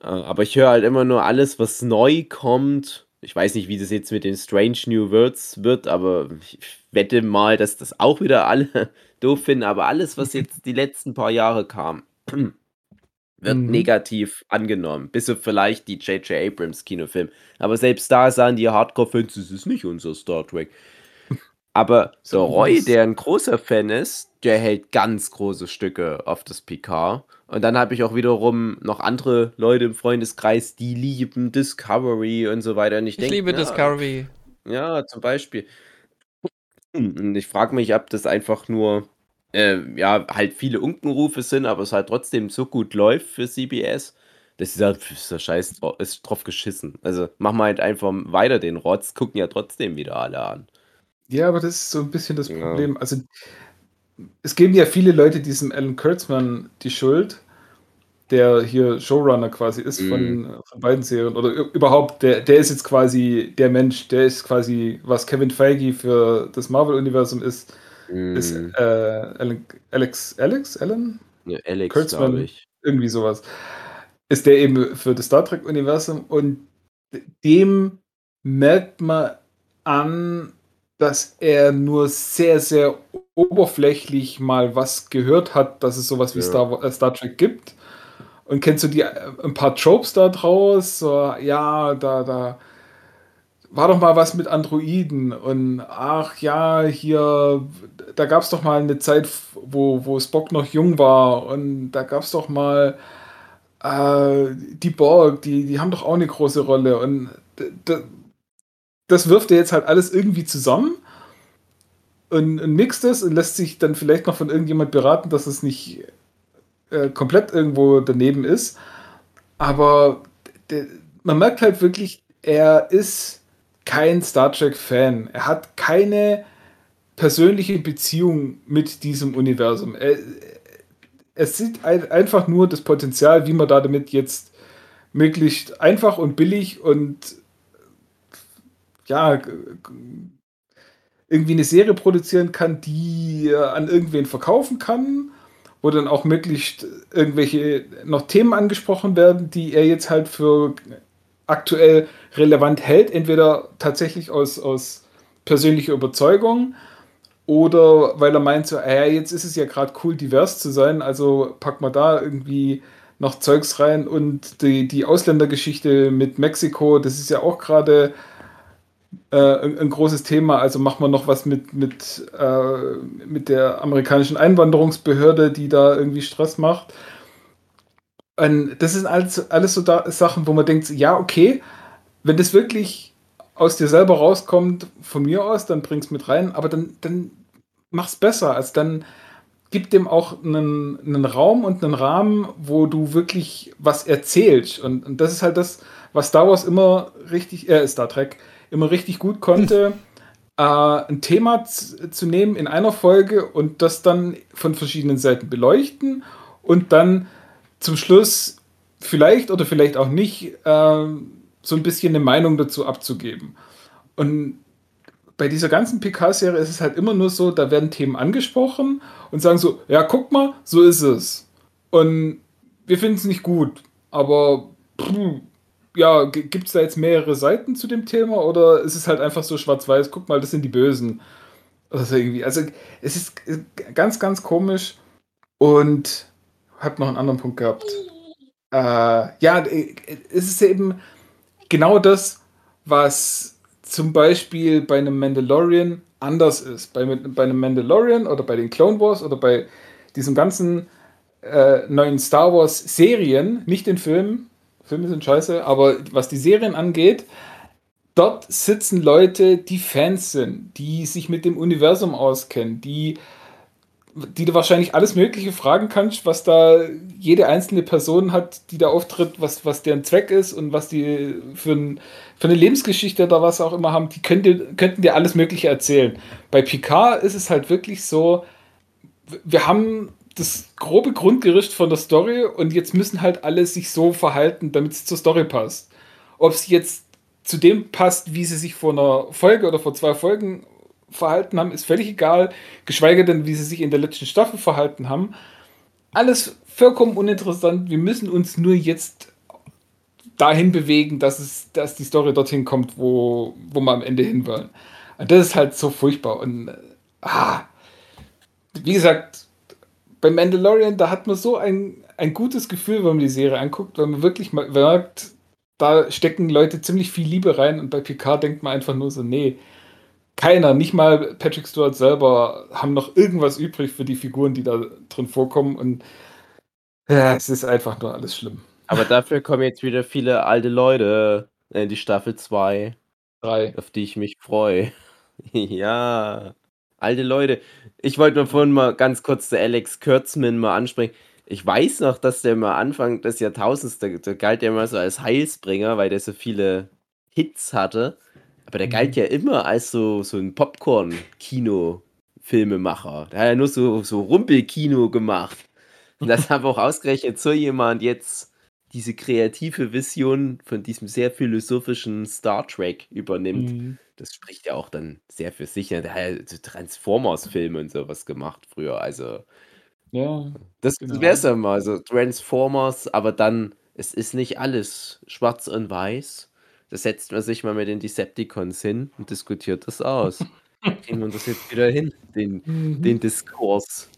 Äh, aber ich höre halt immer nur alles, was neu kommt. Ich weiß nicht, wie das jetzt mit den Strange New Words wird, aber ich wette mal, dass das auch wieder alle doof finden. Aber alles, was jetzt die letzten paar Jahre kam, wird Mhm. negativ angenommen. Bis auf vielleicht die J.J. Abrams Kinofilm. Aber selbst da sagen die Hardcore-Fans, es ist nicht unser Star Trek. Aber der So Roy, was. der ein großer Fan ist, der hält ganz große Stücke auf das Picard. Und dann habe ich auch wiederum noch andere Leute im Freundeskreis, die lieben Discovery und so weiter. Und ich, Ich denke, liebe ja, Discovery. ja, zum Beispiel. Und ich frage mich, ob das einfach nur, äh, ja, halt viele Unkenrufe sind, aber es halt trotzdem so gut läuft für CBS. Das ist ja, ist ja scheiß ist drauf geschissen. Also machen wir halt einfach weiter den Rotz, gucken ja trotzdem wieder alle an. Ja, aber das ist so ein bisschen das Ja. Problem. Also, es geben ja viele Leute diesem Alan Kurtzman die Schuld, der hier Showrunner quasi ist von, von beiden Serien. Oder überhaupt, der, der ist jetzt quasi der Mensch, der ist quasi, was Kevin Feige für das Marvel-Universum ist, ist Mm, äh, Alex, Alex? Alan? ne, Alex, Kurtzman. ich. irgendwie sowas, ist der eben für das Star Trek-Universum und dem merkt man an, dass er nur sehr, sehr oberflächlich mal was gehört hat, dass es sowas wie Ja. Star, äh, Star Trek gibt. Und kennst du die äh, ein paar Tropes da draus? So, ja, da, da war doch mal was mit Androiden und ach ja, hier, da gab es doch mal eine Zeit, wo, wo Spock noch jung war und da gab es doch mal äh, die Borg, die, die haben doch auch eine große Rolle und das wirft er jetzt halt alles irgendwie zusammen und, und mixt es und lässt sich dann vielleicht noch von irgendjemand beraten, dass es nicht äh, komplett irgendwo daneben ist. Aber man merkt halt wirklich, er ist kein Star Trek-Fan. Er hat keine persönliche Beziehung mit diesem Universum. Er, er sieht ein, einfach nur das Potenzial, wie man da damit jetzt möglichst einfach und billig und ja, irgendwie eine Serie produzieren kann, die an irgendwen verkaufen kann, wo dann auch möglichst irgendwelche noch Themen angesprochen werden, die er jetzt halt für aktuell relevant hält, entweder tatsächlich aus, aus persönlicher Überzeugung oder weil er meint, so, äh, jetzt ist es ja gerade cool, divers zu sein, also pack mal da irgendwie noch Zeugs rein und die, die Ausländergeschichte mit Mexiko, das ist ja auch gerade äh, ein, ein großes Thema, also machen wir noch was mit, mit, äh, mit der amerikanischen Einwanderungsbehörde, die da irgendwie Stress macht. Und das sind alles, alles so da, Sachen, wo man denkt, ja, okay, wenn das wirklich aus dir selber rauskommt, von mir aus, dann bring's mit rein, aber dann, dann mach's besser. Also dann gib dem auch einen, einen Raum und einen Rahmen, wo du wirklich was erzählst. Und, und das ist halt das, was Star Wars immer richtig, äh, Star Trek, immer richtig gut konnte, äh, ein Thema zu, zu nehmen in einer Folge und das dann von verschiedenen Seiten beleuchten und dann zum Schluss vielleicht oder vielleicht auch nicht ähm, so ein bisschen eine Meinung dazu abzugeben. Und bei dieser ganzen PK-Serie ist es halt immer nur so, da werden Themen angesprochen und sagen so, ja, guck mal, so ist es. Und wir finden es nicht gut, aber pff, ja, gibt es da jetzt mehrere Seiten zu dem Thema oder ist es halt einfach so schwarz-weiß, guck mal, das sind die Bösen. Also irgendwie, also es ist ganz, ganz komisch und hab noch einen anderen Punkt gehabt. Äh, ja, es ist eben genau das, was zum Beispiel bei einem Mandalorian anders ist. Bei, bei einem Mandalorian oder bei den Clone Wars oder bei diesen ganzen äh, neuen Star Wars Serien, nicht den Filmen, Filme sind scheiße, aber was die Serien angeht, dort sitzen Leute, die Fans sind, die sich mit dem Universum auskennen, die, die du wahrscheinlich alles Mögliche fragen kannst, was da jede einzelne Person hat, die da auftritt, was, was deren Zweck ist und was die für, ein, für eine Lebensgeschichte oder was auch immer haben, die könnte, könnten dir alles Mögliche erzählen. Bei Picard ist es halt wirklich so, wir haben das grobe Grundgerüst von der Story und jetzt müssen halt alle sich so verhalten, damit es zur Story passt. Ob es jetzt zu dem passt, wie sie sich vor einer Folge oder vor zwei Folgen verhalten haben, ist völlig egal. Geschweige denn, wie sie sich in der letzten Staffel verhalten haben. Alles vollkommen uninteressant. Wir müssen uns nur jetzt dahin bewegen, dass, es, dass die Story dorthin kommt, wo, wo wir am Ende hin wollen. Und das ist halt so furchtbar. Und ah, wie gesagt, bei Mandalorian, da hat man so ein, ein gutes Gefühl, wenn man die Serie anguckt, weil man wirklich merkt, da stecken Leute ziemlich viel Liebe rein und bei Picard denkt man einfach nur so, nee, keiner, nicht mal Patrick Stewart selber, haben noch irgendwas übrig für die Figuren, die da drin vorkommen und ja, es ist einfach nur alles schlimm. Aber dafür kommen jetzt wieder viele alte Leute in die Staffel 2. 3. Auf die ich mich freue. ja alte Leute. Ich wollte nur vorhin mal ganz kurz der Alex Kurtzman mal ansprechen. Ich weiß noch, dass der mal Anfang des Jahrtausends, der, der galt ja immer so als Heilsbringer, weil der so viele Hits hatte. Aber der galt ja immer als so, so ein Popcorn-Kino-Filmemacher. Der hat ja nur so, so Rumpelkino gemacht. Und das hat auch ausgerechnet so jemand jetzt diese kreative Vision von diesem sehr philosophischen Star Trek übernimmt. Mhm. Das spricht ja auch dann sehr für sich. Der hat ja so Transformers-Filme und sowas gemacht früher. Also, Ja, das genau. wäre es ja mal. So Transformers, aber dann, es ist nicht alles schwarz und weiß. Da setzt man sich mal mit den Decepticons hin und diskutiert das aus. Kriegen wir das jetzt wieder hin, den, Mhm. den Diskurs.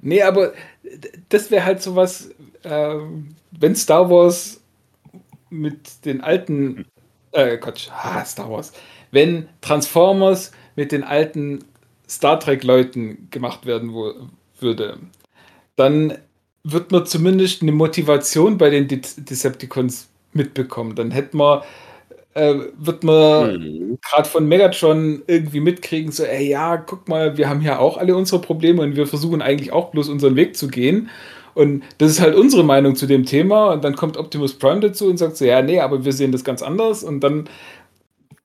Nee, aber das wäre halt sowas, ähm, wenn Star Wars mit den alten, äh, Quatsch, ah, Star Wars, wenn Transformers mit den alten Star Trek-Leuten gemacht werden wo, würde, dann wird man zumindest eine Motivation bei den De Decepticons mitbekommen. Dann hätte man äh, wird man mhm. gerade von Megatron irgendwie mitkriegen, so, ey, ja, guck mal, wir haben ja auch alle unsere Probleme und wir versuchen eigentlich auch bloß unseren Weg zu gehen. Und das ist halt unsere Meinung zu dem Thema. Und dann kommt Optimus Prime dazu und sagt so, ja, nee, aber wir sehen das ganz anders. Und dann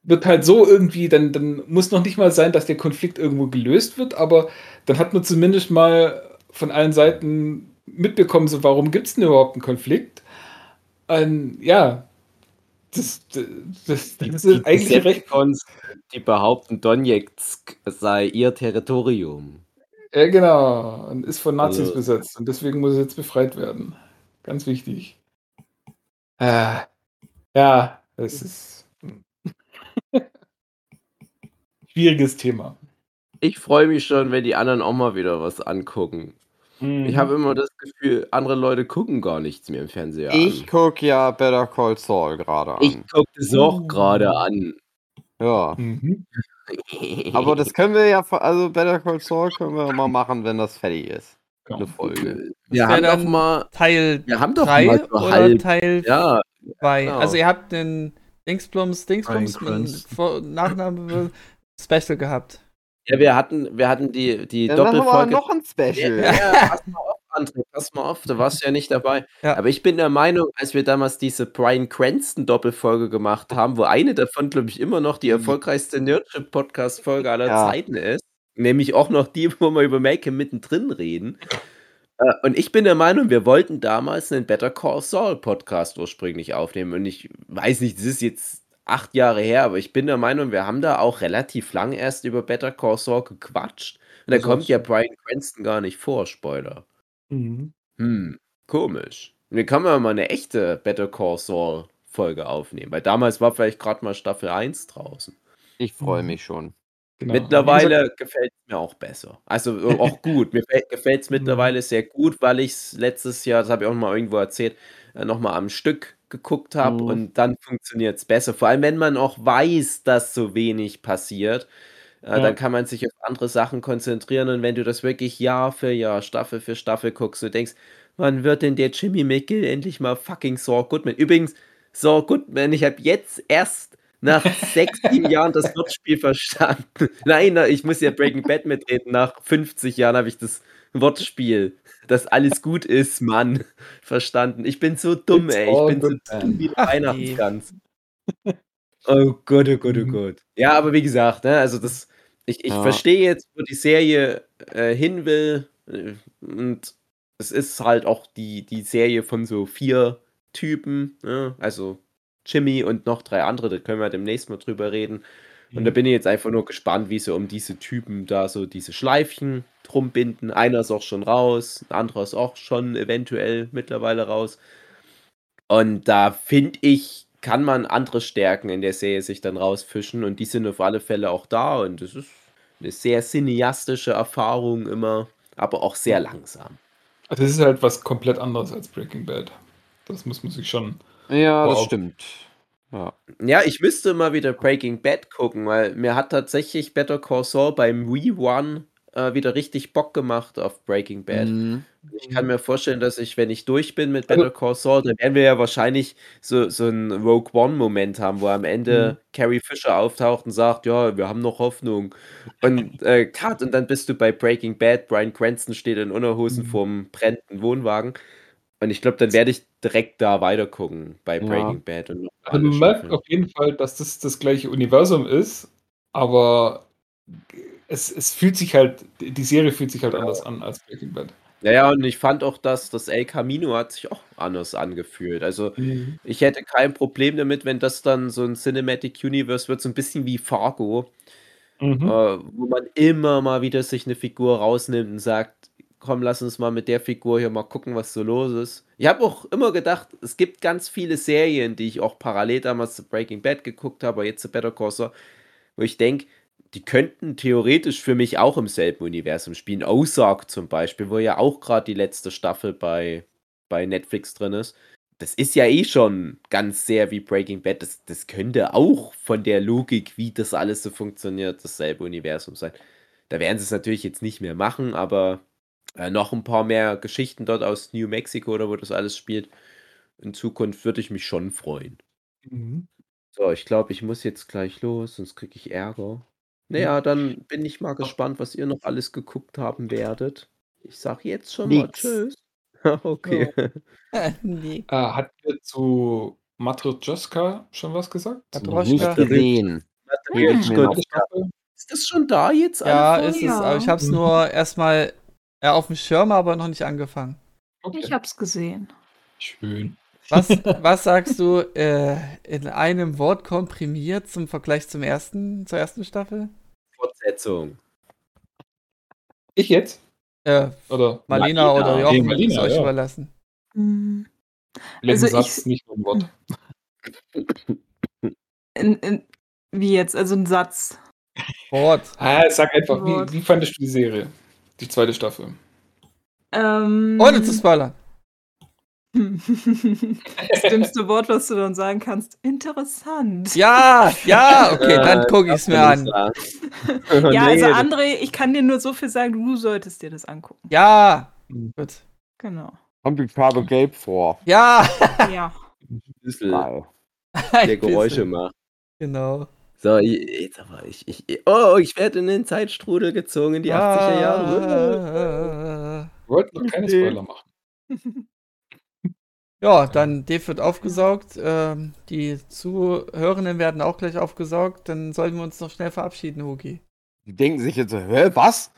wird halt so irgendwie, dann, dann muss noch nicht mal sein, dass der Konflikt irgendwo gelöst wird, aber dann hat man zumindest mal von allen Seiten mitbekommen, so, warum gibt es denn überhaupt einen Konflikt? Und ja, das, das, das, das ist eigentlich recht. Die behaupten, Donetsk sei ihr Territorium. Ja, genau. Und ist von Nazis also, besetzt. Und deswegen muss es jetzt befreit werden. Ganz wichtig. Äh, ja, es ist. Schwieriges Thema. Ich freue mich schon, wenn die anderen auch mal wieder was angucken. Mhm. Ich habe immer das Gefühl, andere Leute gucken gar nichts mehr im Fernseher Ich gucke ja Better Call Saul gerade an. Ich gucke es auch oh. gerade an. Ja. Mhm. Aber das können wir ja, also Better Call Saul können wir mal machen, wenn das fertig ist. Ja. Eine Folge. Wir haben doch mal Teil wir haben doch 3 mal so oder halb, Teil ja, 2. Genau. Also ihr habt den Dingsplums, Dingsplums mit Nachname Special gehabt. Ja, wir hatten, wir hatten die, die Dann Doppelfolge. Machen wir noch ein Special. Ja, ja, pass mal auf, André, pass mal auf, du warst ja nicht dabei. Ja. Aber ich bin der Meinung, als wir damals diese Brian Cranston Doppelfolge gemacht haben, wo eine davon, glaube ich, immer noch die mhm. erfolgreichste Nerdship-Podcast-Folge aller ja. Zeiten ist, nämlich auch noch die, wo wir über Make mittendrin reden. Äh, und ich bin der Meinung, wir wollten damals einen Better Call Saul Podcast ursprünglich aufnehmen. Und ich weiß nicht, das ist jetzt acht Jahre her, aber ich bin der Meinung, wir haben da auch relativ lang erst über Better Call Saul gequatscht. Und da kommt ja so. Bryan Cranston gar nicht vor, Spoiler. Mhm. Hm, komisch. Wir können ja mal eine echte Better Call Saul Folge aufnehmen, weil damals war vielleicht gerade mal Staffel 1 draußen. Ich freue Mhm. mich schon. Genau. Mittlerweile gesagt, gefällt es mir auch besser. Also äh, auch gut. Mir gefällt es mittlerweile sehr gut, weil ich es letztes Jahr, das habe ich auch mal irgendwo erzählt, äh, nochmal am Stück geguckt habe Mhm. und dann funktioniert es besser. Vor allem, wenn man auch weiß, dass so wenig passiert, äh, Ja. dann kann man sich auf andere Sachen konzentrieren und wenn du das wirklich Jahr für Jahr, Staffel für Staffel guckst und denkst, wann wird denn der Jimmy McGill endlich mal fucking Saul Goodman? Übrigens, Saul Goodman, ich habe jetzt erst nach sechs, sieben Jahren das Wortspiel verstanden. Nein, ich muss ja Breaking Bad mitreden. Nach 50 Jahren habe ich das Wortspiel, dass alles gut ist, Mann, verstanden. Ich bin so dumm, It's ey. Ich bin so dumm wie eine Ach, Weihnachtsgans. Oh Gott, oh Gott, oh Mhm. Gott. Ja, aber wie gesagt, ne, also das, ich, ich Ja. verstehe jetzt, wo die Serie äh, hin will. äh, Und es ist halt auch die, die Serie von so vier Typen, ne? Also Jimmy und noch drei andere, da können wir demnächst mal drüber reden. Und da bin ich jetzt einfach nur gespannt, wie sie um diese Typen da so diese Schleifchen drum binden. Einer ist auch schon raus, ein anderer ist auch schon eventuell mittlerweile raus. Und da finde ich, kann man andere Stärken in der Serie sich dann rausfischen und die sind auf alle Fälle auch da und es ist eine sehr cineastische Erfahrung immer, aber auch sehr langsam. Also es ist halt was komplett anderes als Breaking Bad. Das muss man sich schon. Ja, das stimmt. Ja. Ja, ich müsste mal wieder Breaking Bad gucken, weil mir hat tatsächlich Better Call Saul beim Rerun äh, wieder richtig Bock gemacht auf Breaking Bad. Mhm. Ich kann mir vorstellen, dass ich, wenn ich durch bin mit Also- Better Call Saul, dann werden wir ja wahrscheinlich so, so einen Rogue One-Moment haben, wo am Ende Carrie Fisher auftaucht und sagt, ja, wir haben noch Hoffnung. Und äh, Cut, und dann bist du bei Breaking Bad, Brian Cranston steht in Unterhosen Mhm. vorm brennenden Wohnwagen. Und ich glaube, dann werde ich direkt da weitergucken bei Ja. Breaking Bad. Und Also man merkt auf jeden Fall, dass das das gleiche Universum ist, aber es, es fühlt sich halt, die Serie fühlt sich halt anders an als Breaking Bad. Ja, ja, und ich fand auch, dass das El Camino hat sich auch anders angefühlt. Also ich hätte kein Problem damit, wenn das dann so ein Cinematic Universe wird, so ein bisschen wie Fargo, Mhm. äh, wo man immer mal wieder sich eine Figur rausnimmt und sagt, komm, lass uns mal mit der Figur hier mal gucken, was so los ist. Ich habe auch immer gedacht, es gibt ganz viele Serien, die ich auch parallel damals zu Breaking Bad geguckt habe, jetzt zu Better Call wo ich denke, die könnten theoretisch für mich auch im selben Universum spielen. Ozark zum Beispiel, wo ja auch gerade die letzte Staffel bei, bei Netflix drin ist. Das ist ja eh schon ganz sehr wie Breaking Bad. Das, das könnte auch von der Logik, wie das alles so funktioniert, dasselbe Universum sein. Da werden sie es natürlich jetzt nicht mehr machen, aber äh, noch ein paar mehr Geschichten dort aus New Mexico oder wo das alles spielt. In Zukunft würde ich mich schon freuen. Mhm. So, ich glaube, ich muss jetzt gleich los, sonst kriege ich Ärger. Naja, dann bin ich mal gespannt, was ihr noch alles geguckt haben werdet. Ich sage jetzt schon mal Nix. Tschüss. okay. nee. Äh, hat ihr zu Matryoshka schon was gesagt? Matroschka. Nicht gesehen. Ist das schon da jetzt? Ja, ist es, Ja. aber ich hab's nur erstmal ja, auf dem Schirm, aber noch nicht angefangen. Okay. Ich hab's gesehen. Schön. Was, was sagst du äh, in einem Wort komprimiert zum Vergleich zum ersten, zur ersten Staffel? Fortsetzung. Ich jetzt? Äh, Oder Marlena, Marlena. oder Nee, Jochen, Marlena, ist euch ja. überlassen. Hm. welchen Also Satz, ich- nicht nur ein Wort. In, in, wie jetzt? Also ein Satz. Wort. Ah, sag einfach, Wort. wie, wie fandest du die Serie? Die zweite Staffel. Ähm, Ohne zu spoilern. das dümmste Wort, was du dann sagen kannst. Interessant. Ja, ja, okay, dann Äh, gucke ich es mir an. Ja, also André, ich kann dir nur so viel sagen, du solltest dir das angucken. Ja, Mhm. gut. Genau. Kommt die Farbe gelb vor. Ja, Ja. ein ein der Geräusche macht. Genau. So, ich- jetzt aber ich, ich. Oh, ich werde in den Zeitstrudel gezogen in die 80er Jahre. Ah. Wir wollten noch keine. Spoiler machen. Ja, dann Dave wird aufgesaugt. Ähm, die Zuhörenden werden auch gleich aufgesaugt. Dann sollten wir uns noch schnell verabschieden, Hugi. Die denken sich jetzt so, hä, was?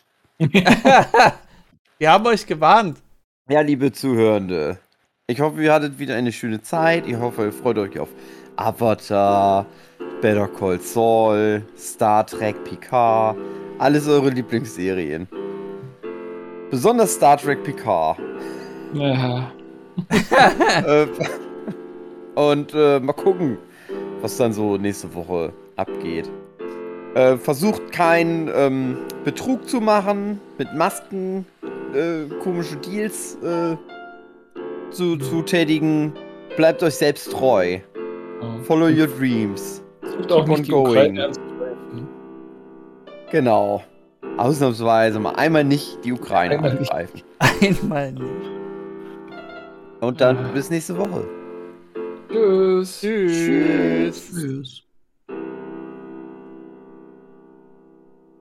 wir haben euch gewarnt. Ja, liebe Zuhörende, Ich hoffe, ihr hattet wieder eine schöne Zeit. Ich hoffe, ihr freut euch auf Avatar, Better Call Saul, Star Trek, Picard. Alles eure Lieblingsserien. Besonders Star Trek Picard. Ja. äh, und äh, mal gucken, was dann so nächste Woche abgeht. Äh, versucht keinen ähm, Betrug zu machen mit Masken, äh, komische Deals äh, zu, zu tätigen. Bleibt euch selbst treu. Follow your dreams. Versucht auch nicht die going. Ukraine anzugreifen. Genau. Ausnahmsweise mal einmal nicht die Ukraine Einmal nicht. angreifen. Einmal nicht. Und dann bis nächste Woche. Tschüss. Tschüss.